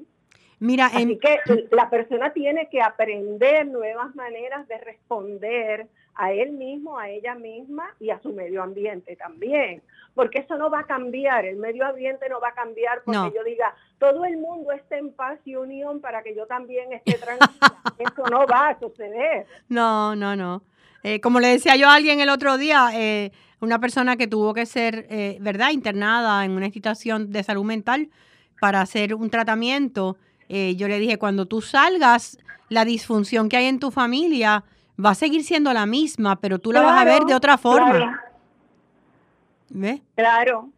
Speaker 2: Mira,
Speaker 4: así que la persona tiene que aprender nuevas maneras de responder a él mismo, a ella misma y a su medio ambiente también. Porque eso no va a cambiar, el medio ambiente no va a cambiar porque yo diga, todo el mundo esté en paz y unión para que yo también esté tranquila. eso no va a suceder.
Speaker 2: No, no, no. Eh, como le decía yo a alguien el otro día, eh, una persona que tuvo que ser, eh, ¿verdad?, internada en una institución de salud mental para hacer un tratamiento. Yo le dije, cuando tú salgas, la disfunción que hay en tu familia va a seguir siendo la misma, pero tú la vas a ver de otra forma.
Speaker 4: ¿Ves? Claro.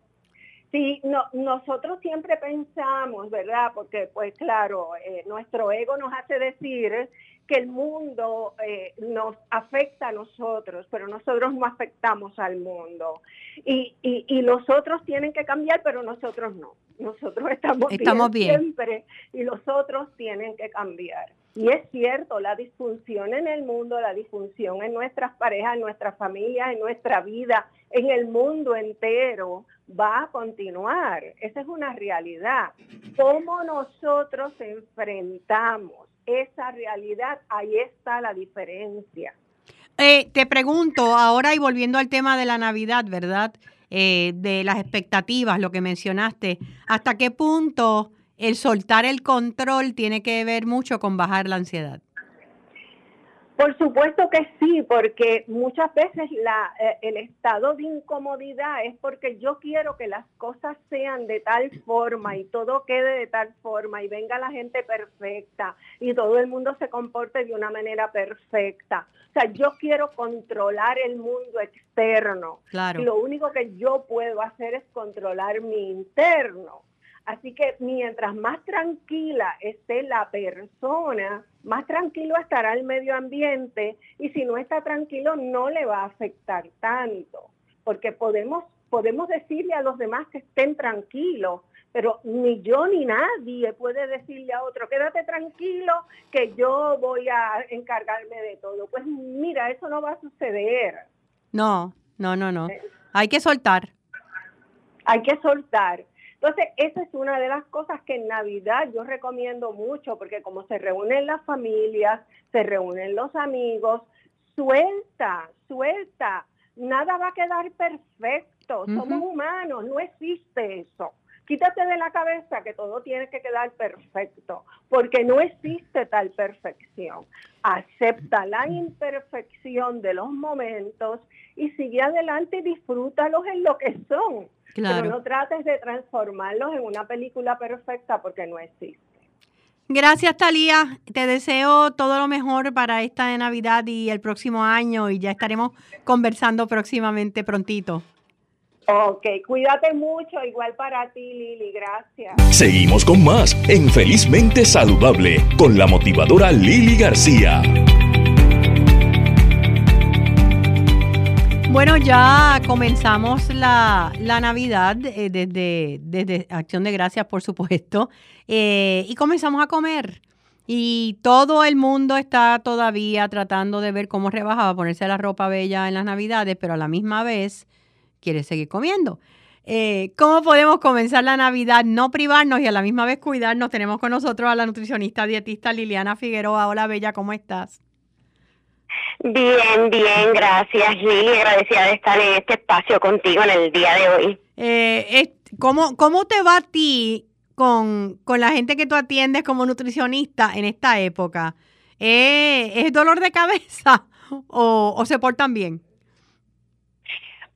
Speaker 4: Sí, no, nosotros siempre pensamos, ¿verdad? Porque, pues claro, eh, nuestro ego nos hace decir que el mundo eh, nos afecta a nosotros, pero nosotros no afectamos al mundo. Y, y, y, los otros tienen que cambiar, pero nosotros no. Nosotros estamos,
Speaker 2: estamos bien,
Speaker 4: siempre y los otros tienen que cambiar. Y es cierto, la disfunción en el mundo, la disfunción en nuestras parejas, en nuestras familias, en nuestra vida, en el mundo entero, va a continuar. Esa es una realidad. ¿Cómo nosotros enfrentamos esa realidad? Ahí está la diferencia.
Speaker 2: Eh, te pregunto, ahora y volviendo al tema de la Navidad, ¿verdad? Eh, de las expectativas, lo que mencionaste, ¿hasta qué punto el soltar el control tiene que ver mucho con bajar la ansiedad.
Speaker 4: Por supuesto que sí, porque muchas veces la, eh, el estado de incomodidad es porque yo quiero que las cosas sean de tal forma y todo quede de tal forma y venga la gente perfecta y todo el mundo se comporte de una manera perfecta. O sea, yo quiero controlar el mundo externo.
Speaker 2: Claro.
Speaker 4: Y lo único que yo puedo hacer es controlar mi interno. Así que mientras más tranquila esté la persona, más tranquilo estará el medio ambiente y si no está tranquilo no le va a afectar tanto, porque podemos, podemos decirle a los demás que estén tranquilos, pero ni yo ni nadie puede decirle a otro, quédate tranquilo que yo voy a encargarme de todo. Pues mira, eso no va a suceder.
Speaker 2: No, no, no, no. Hay que soltar.
Speaker 4: Hay que soltar. Entonces, esa es una de las cosas que en Navidad yo recomiendo mucho, porque como se reúnen las familias, se reúnen los amigos, suelta, suelta, nada va a quedar perfecto, somos humanos, no existe eso. Quítate de la cabeza que todo tiene que quedar perfecto, porque no existe tal perfección. Acepta la imperfección de los momentos y sigue adelante y disfrútalos en lo que son. Pero no trates de transformarlos en una película perfecta porque no existe.
Speaker 2: Gracias, Talía. Te deseo todo lo mejor para esta de Navidad y el próximo año y ya estaremos conversando próximamente prontito.
Speaker 4: Ok, cuídate mucho, igual para ti, Lili, gracias.
Speaker 1: Seguimos con más en Felizmente Saludable con la motivadora Lili García.
Speaker 2: Bueno, ya comenzamos la, Navidad eh, desde, desde Acción de Gracias, por supuesto, eh, y comenzamos a comer. Y todo el mundo está todavía tratando de ver cómo rebajaba, ponerse la ropa bella en las Navidades, pero a la misma vez quiere seguir comiendo. Eh, ¿Cómo podemos comenzar la Navidad, no privarnos y a la misma vez cuidarnos? Tenemos con nosotros a la nutricionista dietista Liliana Figueroa. Hola, Bella, ¿cómo estás?
Speaker 5: Bien, bien, gracias Lili, agradecida de estar en este espacio contigo en el día de hoy.
Speaker 2: Eh, ¿cómo, ¿Cómo te va a ti con, la gente que tú atiendes como nutricionista en esta época? ¿Eh, ¿Es dolor de cabeza o, se portan bien?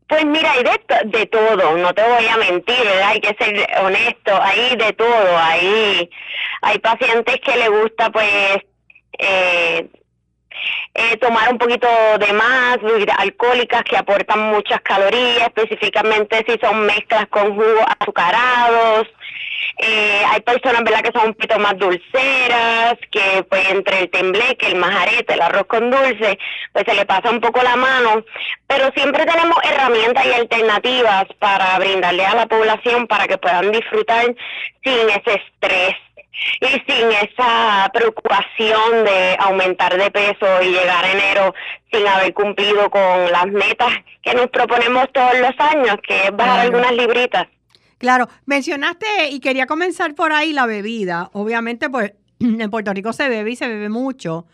Speaker 5: Pues mira, hay de, de, todo, no te voy a mentir, hay que ser honesto, hay de todo, hay, hay pacientes que le gusta pues eh, eh, tomar un poquito de más, bebidas alcohólicas que aportan muchas calorías, específicamente si son mezclas con jugos azucarados. Eh, hay personas ¿verdad? que son un poquito más dulceras, que pues entre el tembleque, el majarete, el arroz con dulce, pues se le pasa un poco la mano, pero siempre tenemos herramientas y alternativas para brindarle a la población para que puedan disfrutar sin ese estrés y sin esa preocupación de aumentar de peso y llegar a enero sin haber cumplido con las metas que nos proponemos todos los años, que es bajar algunas libritas.
Speaker 2: Claro, mencionaste y quería comenzar por ahí la bebida. Obviamente, pues en Puerto Rico se bebe y se bebe mucho.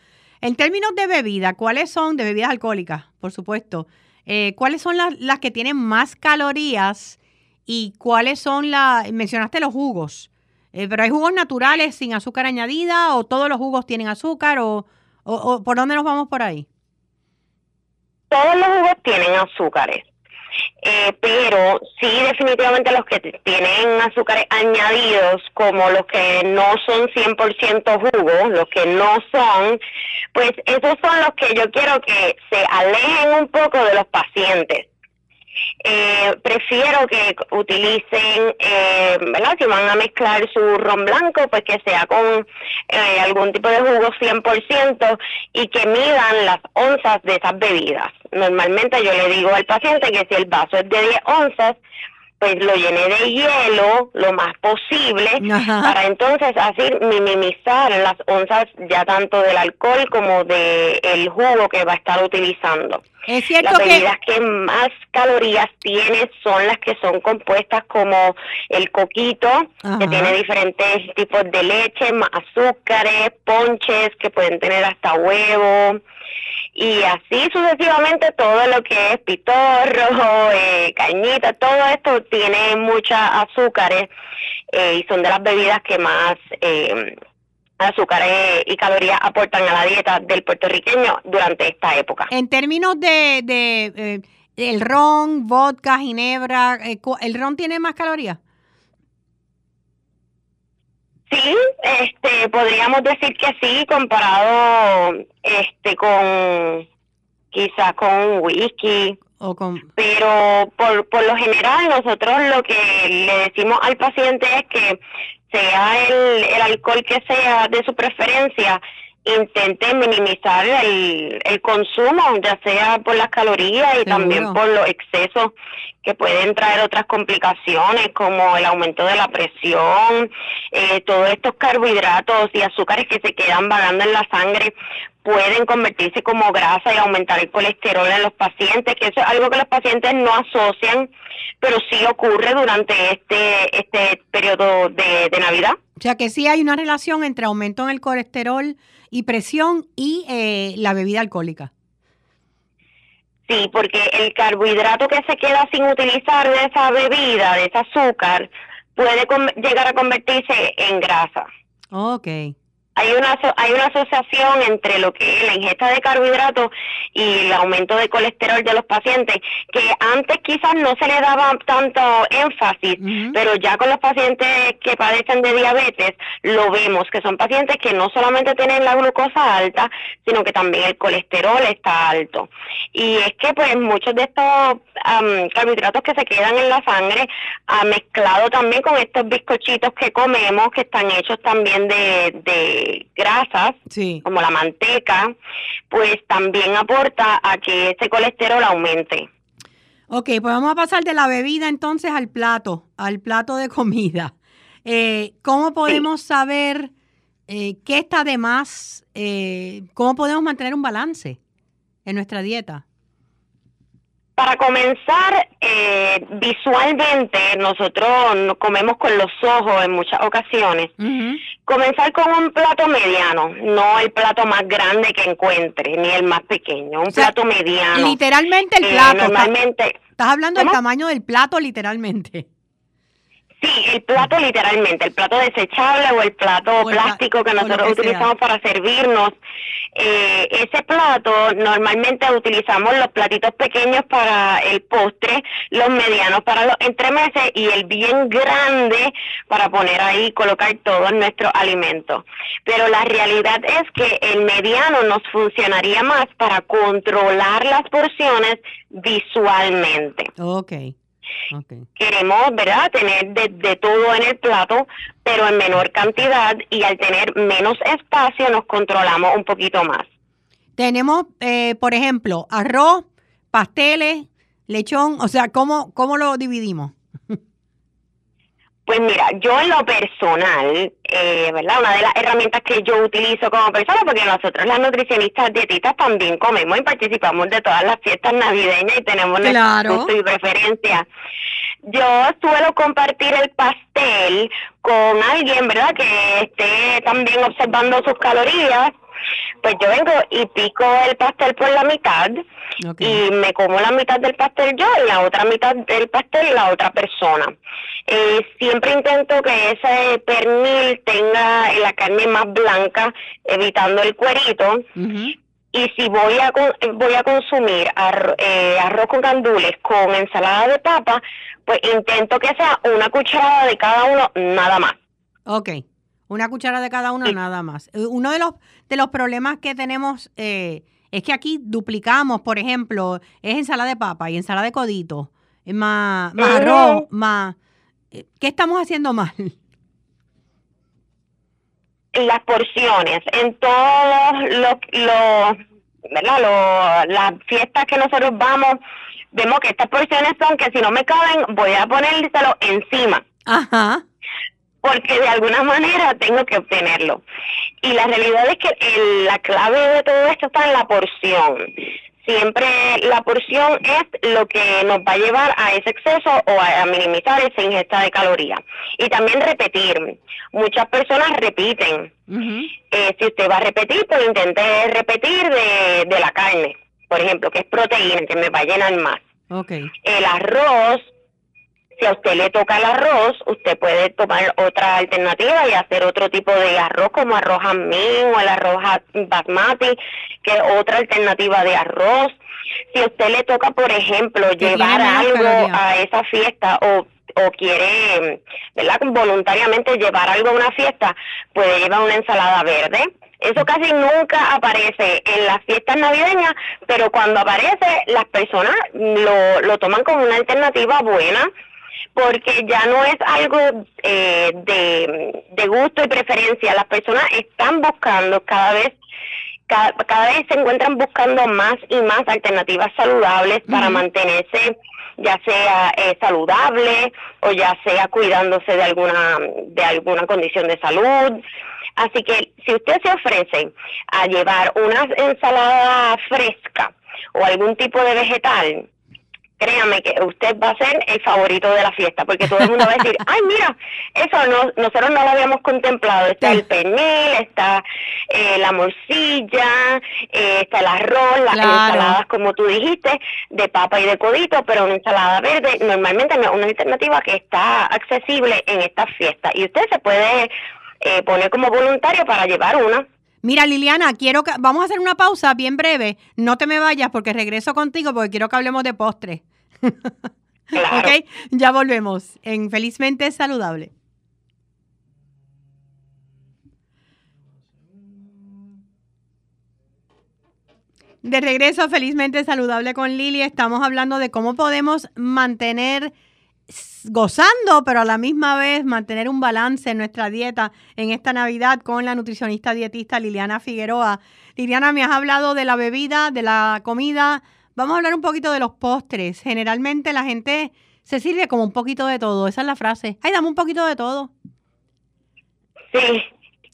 Speaker 2: En términos de bebida, ¿cuáles son, de bebidas alcohólicas, por supuesto, eh, cuáles son las, las que tienen más calorías y cuáles son las, mencionaste los jugos, eh, pero hay jugos naturales sin azúcar añadida o todos los jugos tienen azúcar o, o, por dónde nos vamos por ahí?
Speaker 5: Todos los jugos tienen azúcares. Eh, pero sí definitivamente los que tienen azúcares añadidos, como los que no son 100% jugos, los que no son, pues esos son los que yo quiero que se alejen un poco de los pacientes. Eh, prefiero que utilicen, eh, ¿verdad? Si van a mezclar su ron blanco, pues que sea con eh, algún tipo de jugo 100% y que midan las onzas de esas bebidas. Normalmente yo le digo al paciente que si el vaso es de 10 onzas, pues lo llené de hielo lo más posible para entonces así minimizar las onzas ya tanto del alcohol como del el jugo que va a estar utilizando.
Speaker 2: Es cierto
Speaker 5: las bebidas que... más calorías tiene son las que son compuestas como el coquito, que tiene diferentes tipos de leche, azúcares, ponches que pueden tener hasta huevo, y así sucesivamente todo lo que es pitorro, eh, cañita, todo esto tiene muchas azúcares eh, y son de las bebidas que más eh, azúcares y calorías aportan a la dieta del puertorriqueño durante esta época.
Speaker 2: En términos de, de eh, el ron, vodka, ginebra, eh, ¿el ron tiene más calorías?
Speaker 5: Sí, este, podríamos decir que sí, comparado este con quizás con un whisky.
Speaker 2: O con...
Speaker 5: Pero por, por lo general nosotros lo que le decimos al paciente es que sea el, el alcohol que sea de su preferencia, intente minimizar el, el consumo, ya sea por las calorías y también por los excesos que pueden traer otras complicaciones como el aumento de la presión, eh, todos estos carbohidratos y azúcares que se quedan vagando en la sangre pueden convertirse como grasa y aumentar el colesterol en los pacientes, que eso es algo que los pacientes no asocian, pero sí ocurre durante este, este periodo de, de Navidad.
Speaker 2: O sea que sí hay una relación entre aumento en el colesterol y presión y eh, la bebida alcohólica.
Speaker 5: Sí, porque el carbohidrato que se queda sin utilizar de esa bebida, de ese azúcar, puede llegar a convertirse en grasa.
Speaker 2: Ok
Speaker 5: hay una hay una asociación entre lo que es la ingesta de carbohidratos y el aumento de colesterol de los pacientes que antes quizás no se le daba tanto énfasis, pero ya con los pacientes que padecen de diabetes lo vemos que son pacientes que no solamente tienen la glucosa alta, sino que también el colesterol está alto. Y es que pues muchos de estos carbohidratos que se quedan en la sangre ha mezclado también con estos bizcochitos que comemos que están hechos también de grasas, como la manteca, pues también aporta a que ese colesterol aumente.
Speaker 2: Ok, pues vamos a pasar de la bebida entonces al plato, al plato de comida. Eh, ¿Cómo podemos saber eh, qué está de más? Eh, ¿Cómo podemos mantener un balance en nuestra dieta?
Speaker 5: Para comenzar, eh, visualmente nosotros comemos con los ojos en muchas ocasiones. Comenzar con un plato mediano, no el plato más grande que encuentre, ni el más pequeño, un plato mediano.
Speaker 2: Literalmente el plato. normalmente. Estás hablando del tamaño del plato, literalmente.
Speaker 5: Sí, el plato literalmente, el plato desechable o el plato plástico que nosotros utilizamos para servirnos. Eh, ese plato normalmente utilizamos los platitos pequeños para el postre, los medianos para los entremeses y el bien grande para poner ahí, colocar todos nuestros alimentos. Pero la realidad es que el mediano nos funcionaría más para controlar las porciones visualmente.
Speaker 2: Okay.
Speaker 5: Queremos, ¿verdad?, tener de, todo en el plato, pero en menor cantidad y al tener menos espacio nos controlamos un poquito más.
Speaker 2: Tenemos, eh, por ejemplo, arroz, pasteles, lechón, o sea, ¿cómo, cómo lo dividimos?
Speaker 5: Pues mira, yo en lo personal, eh, ¿verdad? Una de las herramientas que yo utilizo como persona, porque nosotros las nutricionistas dietistas también comemos y participamos de todas las fiestas navideñas y tenemos
Speaker 2: claro.
Speaker 5: gusto y preferencia. Yo suelo compartir el pastel con alguien, ¿verdad? Que esté también observando sus calorías pues yo vengo y pico el pastel por la mitad y me como la mitad del pastel yo y la otra mitad del pastel la otra persona. Eh, siempre intento que ese pernil tenga la carne más blanca, evitando el cuerito. Y si voy a voy a consumir eh, arroz con gandules con ensalada de papa, pues intento que sea una cucharada de cada uno, nada más.
Speaker 2: Ok. Una cuchara de cada uno, nada más. Eh, uno de los, de los problemas que tenemos eh, es que aquí duplicamos, por ejemplo, es ensalada de papa y ensalada de codito, eh, más, más arroz, más... ¿Qué estamos haciendo mal?
Speaker 5: Las porciones, en todos los, los ¿verdad? las fiestas que nosotros vamos, vemos que estas porciones son que si no me caben, voy a ponérselo encima.
Speaker 2: Ajá
Speaker 5: porque de alguna manera tengo que obtenerlo. Y la realidad es que la clave de todo esto está en la porción. Siempre la porción es lo que nos va a llevar a ese exceso o a, minimizar esa ingesta de calorías. Y también repetir. Muchas personas repiten. Eh, si usted va a repetir, pues intente repetir de, de la carne, por ejemplo, que es proteína, que me va a llenar más.
Speaker 2: Okay.
Speaker 5: El arroz Si a usted le toca el arroz, usted puede tomar otra alternativa y hacer otro tipo de arroz como arroz jamín o el arroz basmati, que es otra alternativa de arroz. Si a usted le toca, por ejemplo, llevar algo a esa fiesta o o quiere, ¿verdad? Voluntariamente llevar algo a una fiesta, puede llevar una ensalada verde. Eso casi nunca aparece en las fiestas navideñas, pero cuando aparece, las personas lo, lo toman como una alternativa buena porque ya no es algo eh, de, gusto y preferencia. Las personas están buscando cada vez cada, vez se encuentran buscando más y más alternativas saludables para mantenerse ya sea eh, saludable o ya sea cuidándose de alguna de alguna condición de salud. Así que si usted se ofrece a llevar una ensalada fresca o algún tipo de vegetal, créame que usted va a ser el favorito de la fiesta, porque todo el mundo va a decir, ay, mira, eso no, nosotros no lo habíamos contemplado, está el pernil, está eh, la morcilla, eh, está el arroz, las ensaladas, como tú dijiste, de papa y de codito, pero una ensalada verde normalmente no es una alternativa que está accesible en estas fiestas, y usted se puede eh, poner como voluntario para llevar una.
Speaker 2: Mira, Liliana, quiero que vamos a hacer una pausa bien breve. No te me vayas porque regreso contigo porque quiero que hablemos de postre. ok, ya volvemos en Felizmente Saludable. De regreso, felizmente saludable con Lili, estamos hablando de cómo podemos mantener gozando, pero a la misma vez mantener un balance en nuestra dieta en esta Navidad con la nutricionista dietista Liliana Figueroa. Liliana, me has hablado de la bebida, de la comida. Vamos a hablar un poquito de los postres. Generalmente la gente se sirve como un poquito de todo. Esa es la frase. Ay, dame un poquito de todo.
Speaker 5: Sí,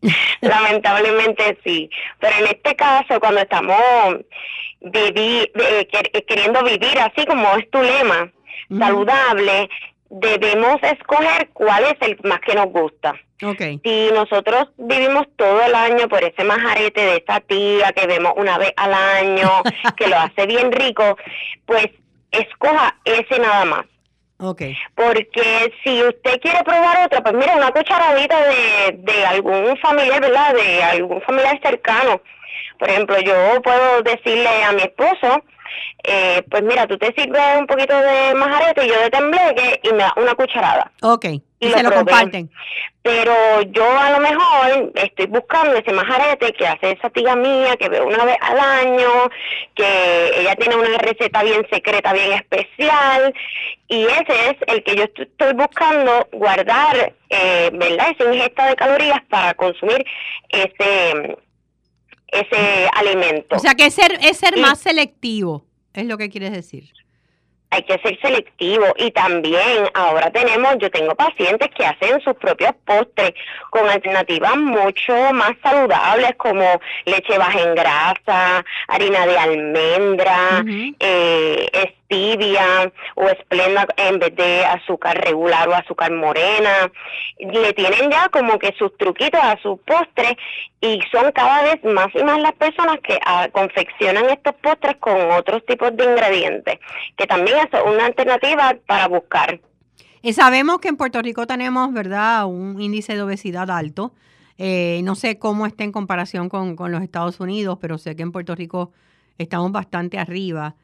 Speaker 5: lamentablemente sí. Pero en este caso, cuando estamos eh, queriendo vivir así como es tu lema, saludable, debemos escoger cuál es el más que nos gusta.
Speaker 2: Okay.
Speaker 5: Si nosotros vivimos todo el año por ese majarete de esa tía que vemos una vez al año, que lo hace bien rico, pues escoja ese nada más.
Speaker 2: Okay.
Speaker 5: Porque si usted quiere probar otra, pues mire, una cucharadita de, de algún familiar, ¿verdad? De algún familiar cercano. Por ejemplo, yo puedo decirle a mi esposo, eh, pues mira, tú te sirves un poquito de majarete y yo de tembleque y me da una cucharada.
Speaker 2: Ok, y, se lo, comparten.
Speaker 5: Pero yo a lo mejor estoy buscando ese majarete que hace esa tía mía, que veo una vez al año, que ella tiene una receta bien secreta, bien especial, y ese es el que yo estoy buscando guardar, eh, ¿verdad? Esa ingesta de calorías para consumir ese ese alimento.
Speaker 2: O sea que es ser, es ser más selectivo, es lo que quieres decir.
Speaker 5: Hay que ser selectivo y también ahora tenemos, yo tengo pacientes que hacen sus propios postres con alternativas mucho más saludables como leche baja en grasa, harina de almendra, eh, tibia o esplenda en vez de azúcar regular o azúcar morena. Le tienen ya como que sus truquitos a sus postres y son cada vez más y más las personas que ah, confeccionan estos postres con otros tipos de ingredientes, que también es una alternativa para buscar.
Speaker 2: Y sabemos que en Puerto Rico tenemos, ¿verdad?, un índice de obesidad alto. Eh, no sé cómo está en comparación con, con los Estados Unidos, pero sé que en Puerto Rico estamos bastante arriba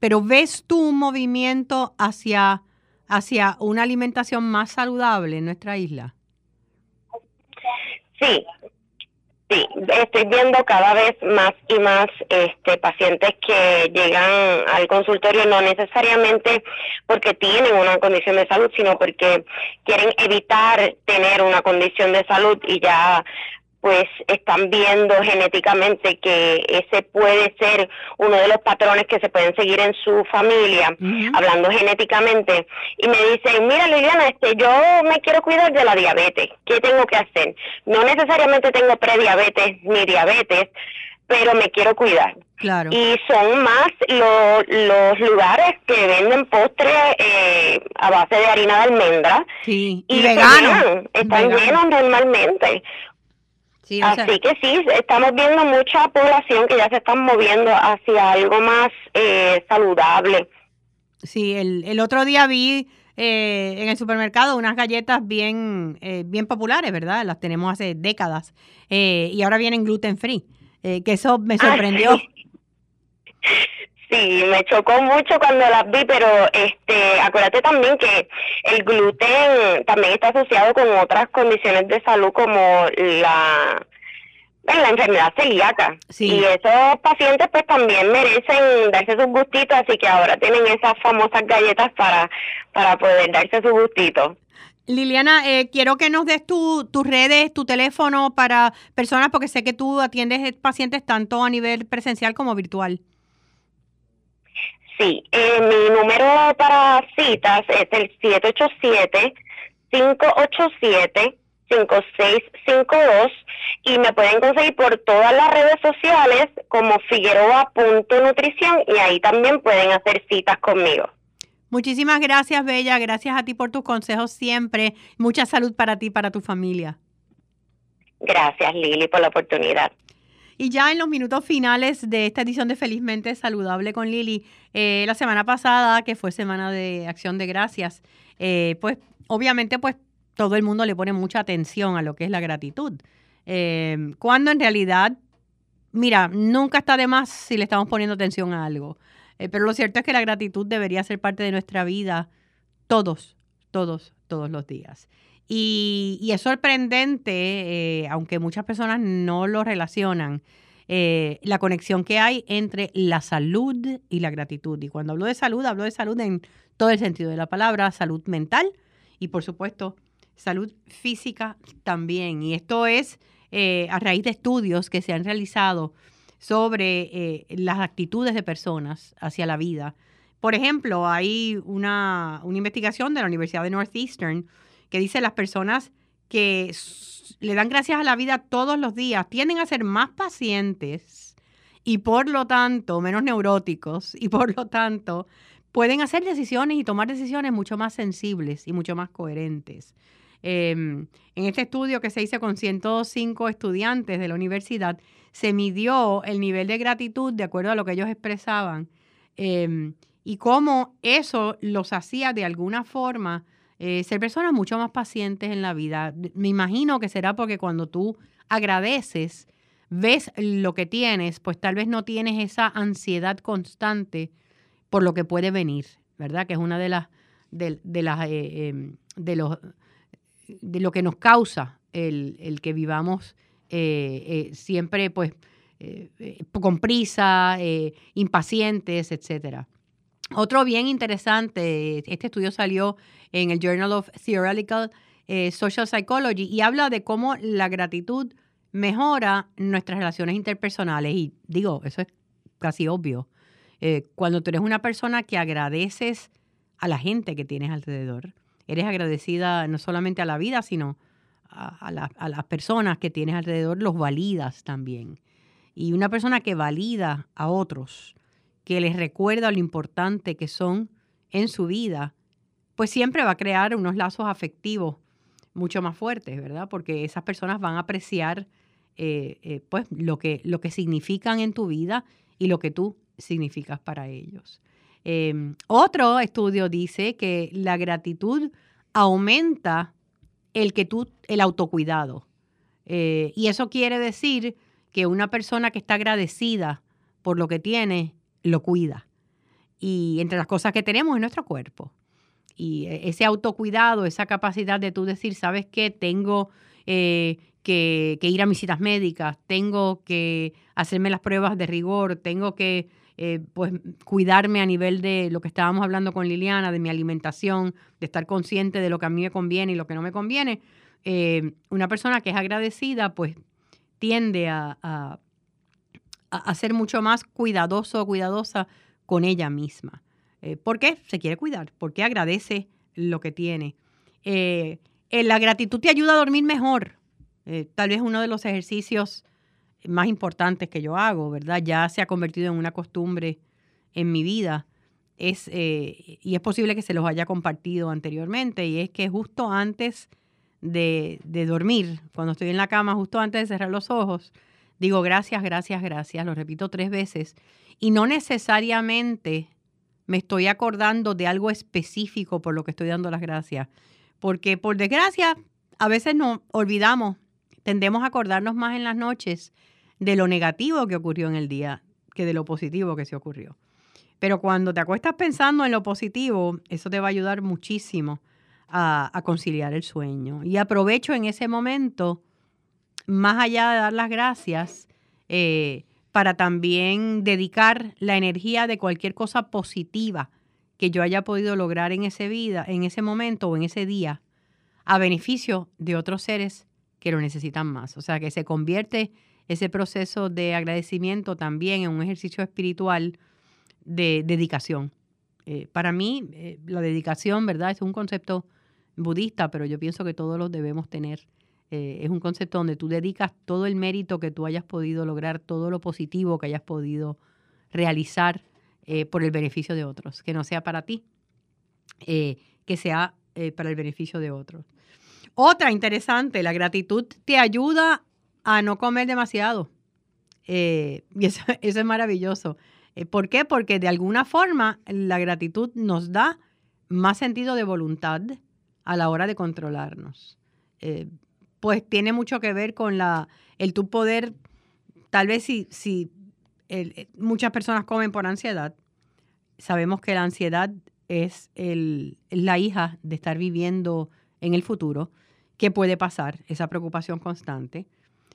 Speaker 2: pero ¿ves tú un movimiento hacia, hacia una alimentación más saludable en nuestra isla?
Speaker 5: Sí, sí, estoy viendo cada vez más y más este, pacientes que llegan al consultorio no necesariamente porque tienen una condición de salud, sino porque quieren evitar tener una condición de salud y ya pues están viendo genéticamente que ese puede ser uno de los patrones que se pueden seguir en su familia, hablando genéticamente, y me dicen, mira Liliana, este, yo me quiero cuidar de la diabetes, ¿qué tengo que hacer? No necesariamente tengo prediabetes ni diabetes, pero me quiero cuidar.
Speaker 2: Claro.
Speaker 5: Y son más los lugares que venden postres eh, a base de harina de almendra.
Speaker 2: Sí, y, veganos.
Speaker 5: Están llenos normalmente. Así que sí, estamos viendo mucha población que ya se están moviendo hacia algo más eh, saludable.
Speaker 2: Sí, el, el otro día vi eh, en el supermercado unas galletas bien, eh, bien populares, ¿verdad? Las tenemos hace décadas. Eh, y ahora vienen gluten free, que eso me sorprendió.
Speaker 5: sí. Me chocó mucho cuando las vi, pero este, acuérdate también que el gluten también está asociado con otras condiciones de salud como la la enfermedad celíaca. Y esos pacientes pues también merecen darse sus gustitos, así que ahora tienen esas famosas galletas para, para poder darse su gustito.
Speaker 2: Liliana, eh, quiero que nos des tus redes, tu teléfono para personas, porque sé que tú atiendes pacientes tanto a nivel presencial como virtual.
Speaker 5: Sí, eh, mi número para citas es el 787 587 5652 y me pueden conseguir por todas las redes sociales como figueroa.nutrición y ahí también pueden hacer citas conmigo.
Speaker 2: Muchísimas gracias, Bella. Gracias a ti por tus consejos siempre. Mucha salud para ti y para tu familia.
Speaker 5: Gracias, Lili, por la oportunidad.
Speaker 2: Y ya en los minutos finales de esta edición de Felizmente Saludable con Lili, eh, la semana pasada, que fue semana de acción de gracias, eh, pues obviamente pues todo el mundo le pone mucha atención a lo que es la gratitud. Em, cuando en realidad, mira, nunca está de más si le estamos poniendo atención a algo. Eh, pero lo cierto es que la gratitud debería ser parte de nuestra vida todos, todos, todos los días. Y, es sorprendente, eh, aunque muchas personas no lo relacionan, eh, la conexión que hay entre la salud y la gratitud. Y cuando hablo de salud, hablo de salud en todo el sentido de la palabra, salud mental y por supuesto salud física también. Y esto es eh, a raíz de estudios que se han realizado sobre las actitudes de personas hacia la vida. Por ejemplo, hay una, una investigación de la Universidad de Northeastern que dice las personas que le dan gracias a la vida todos los días tienden a ser más pacientes y por lo tanto menos neuróticos y por lo tanto pueden hacer decisiones y tomar decisiones mucho más sensibles y mucho más coherentes. Em, en este estudio que se hizo con 105 estudiantes de la universidad, se midió el nivel de gratitud de acuerdo a lo que ellos expresaban em, y cómo eso los hacía de alguna forma eh, ser personas mucho más pacientes en la vida. Me imagino que será porque cuando tú agradeces, ves lo que tienes, pues tal vez no tienes esa ansiedad constante por lo que puede venir, ¿verdad? Que es una de las de, las eh, em, de los de lo que nos causa el, que vivamos eh, siempre pues con prisa, impacientes, etcétera. Otro bien interesante, este estudio salió en el Journal of Theoretical Social Psychology y habla de cómo la gratitud mejora nuestras relaciones interpersonales. Y digo, eso es casi obvio. cuando tú eres una persona que agradeces a la gente que tienes alrededor, eres agradecida no solamente a la vida, sino a, las personas que tienes alrededor, los validas también. Y una persona que valida a otros, que les recuerda lo importante que son en su vida, pues siempre va a crear unos lazos afectivos mucho más fuertes, ¿verdad? Porque esas personas van a apreciar eh, eh, pues lo que, lo que significan en tu vida y lo que tú significas para ellos. Em, otro estudio dice que la gratitud aumenta el que tú, el autocuidado. Eh, y eso quiere decir que una persona que está agradecida por lo que tiene, lo cuida. Y entre las cosas que tenemos es nuestro cuerpo. Y e, ese autocuidado, esa capacidad de tú decir, ¿sabes qué? Tengo eh, que, ir a mis citas médicas, tengo que hacerme las pruebas de rigor, tengo que eh, pues cuidarme a nivel de lo que estábamos hablando con Liliana, de mi alimentación, de estar consciente de lo que a mí me conviene y lo que no me conviene, eh, una persona que es agradecida, pues tiende a, ser mucho más cuidadoso o cuidadosa con ella misma. Eh, ¿Por qué? Se quiere cuidar, porque agradece lo que tiene. la gratitud te ayuda a dormir mejor. tal vez uno de los ejercicios más importantes que yo hago, ¿verdad? Ya se ha convertido en una costumbre en mi vida. Es, eh, y es posible que se los haya compartido anteriormente, y es que justo antes de, de, dormir, cuando estoy en la cama, justo antes de cerrar los ojos, digo gracias, gracias, gracias, lo repito tres veces, y no necesariamente me estoy acordando de algo específico por lo que estoy dando las gracias. Porque por desgracia, a veces nos olvidamos, tendemos a acordarnos más en las noches de lo negativo que ocurrió en el día que de lo positivo que se ocurrió. Pero cuando te acuestas pensando en lo positivo, eso te va a ayudar muchísimo a, conciliar el sueño. Y aprovecho en ese momento, más allá de dar las gracias, eh, para también dedicar la energía de cualquier cosa positiva que yo haya podido lograr en ese vida, en ese momento o en ese día, a beneficio de otros seres que lo necesitan más. O sea, que se convierte ese proceso de agradecimiento también en un ejercicio espiritual de dedicación. Eh, para mí, eh, la dedicación, ¿verdad? Es un concepto budista, pero yo pienso que todos los debemos tener. Eh, es un concepto donde tú dedicas todo el mérito que tú hayas podido lograr, todo lo positivo que hayas podido realizar por el beneficio de otros, que no sea para ti, que sea para el beneficio de otros. Otra interesante, la gratitud te ayuda a no comer demasiado. y eso, eso, es maravilloso. ¿Por qué? Porque de alguna forma la gratitud nos da más sentido de voluntad, a la hora de controlarnos. Eh, pues tiene mucho que ver con la, el tu poder, tal vez si, si eh, muchas personas comen por ansiedad, sabemos que la ansiedad es el, la hija de estar viviendo en el futuro, ¿qué puede pasar? Esa preocupación constante.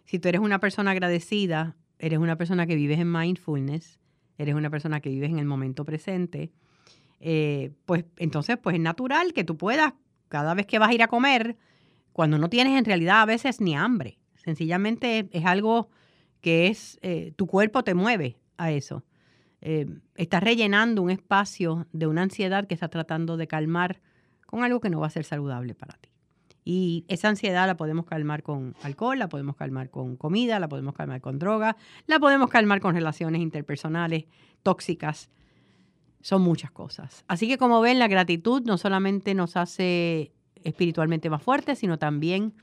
Speaker 2: Si tú eres una persona agradecida, eres una persona que vives en mindfulness, eres una persona que vives en el momento presente, eh, pues entonces pues es natural que tú puedas cada vez que vas a ir a comer, cuando no tienes en realidad a veces ni hambre. Sencillamente es algo que es, eh, tu cuerpo te mueve a eso. Eh, estás rellenando un espacio de una ansiedad que estás tratando de calmar con algo que no va a ser saludable para ti. Y esa ansiedad la podemos calmar con alcohol, la podemos calmar con comida, la podemos calmar con droga, la podemos calmar con relaciones interpersonales tóxicas son muchas cosas. Así que como ven, la gratitud no solamente nos hace espiritualmente más fuertes, sino también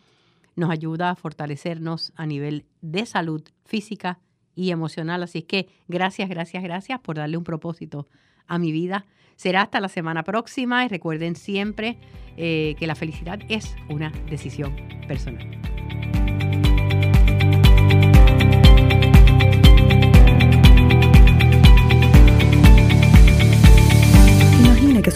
Speaker 2: nos ayuda a fortalecernos a nivel de salud física y emocional. Así que gracias, gracias, gracias por darle un propósito a mi vida. Será hasta la semana próxima y recuerden siempre eh, que la felicidad es una decisión personal.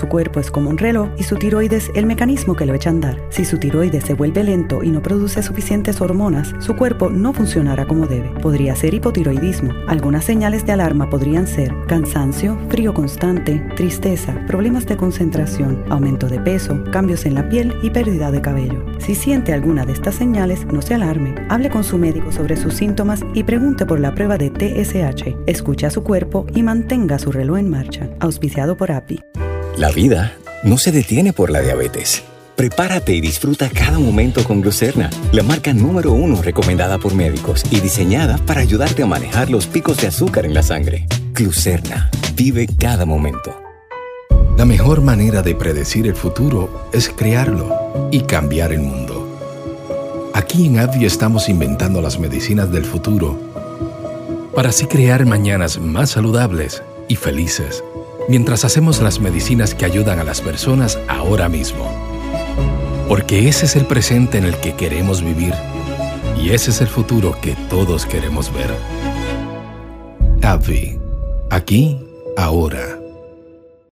Speaker 6: Su cuerpo es como un reloj y su tiroides el mecanismo que lo echa a andar. Si su tiroides se vuelve lento y no produce suficientes hormonas, su cuerpo no funcionará como debe. Podría ser hipotiroidismo. Algunas señales de alarma podrían ser cansancio, frío constante, tristeza, problemas de concentración, aumento de peso, cambios en la piel y pérdida de cabello. Si siente alguna de estas señales, no se alarme. Hable con su médico sobre sus síntomas y pregunte por la prueba de TSH. Escuche a su cuerpo y mantenga su reloj en marcha. Auspiciado por API.
Speaker 7: La vida no se detiene por la diabetes. Prepárate y disfruta cada momento con Glucerna, la marca número uno recomendada por médicos y diseñada para ayudarte a manejar los picos de azúcar en la sangre. Glucerna, vive cada momento.
Speaker 8: La mejor manera de predecir el futuro es crearlo y cambiar el mundo. Aquí en AbbVie estamos inventando las medicinas del futuro para así crear mañanas más saludables y felices mientras hacemos las medicinas que ayudan a las personas ahora mismo. Porque ese es el presente en el que queremos vivir y ese es el futuro que todos queremos ver. AbbVie, aquí, ahora.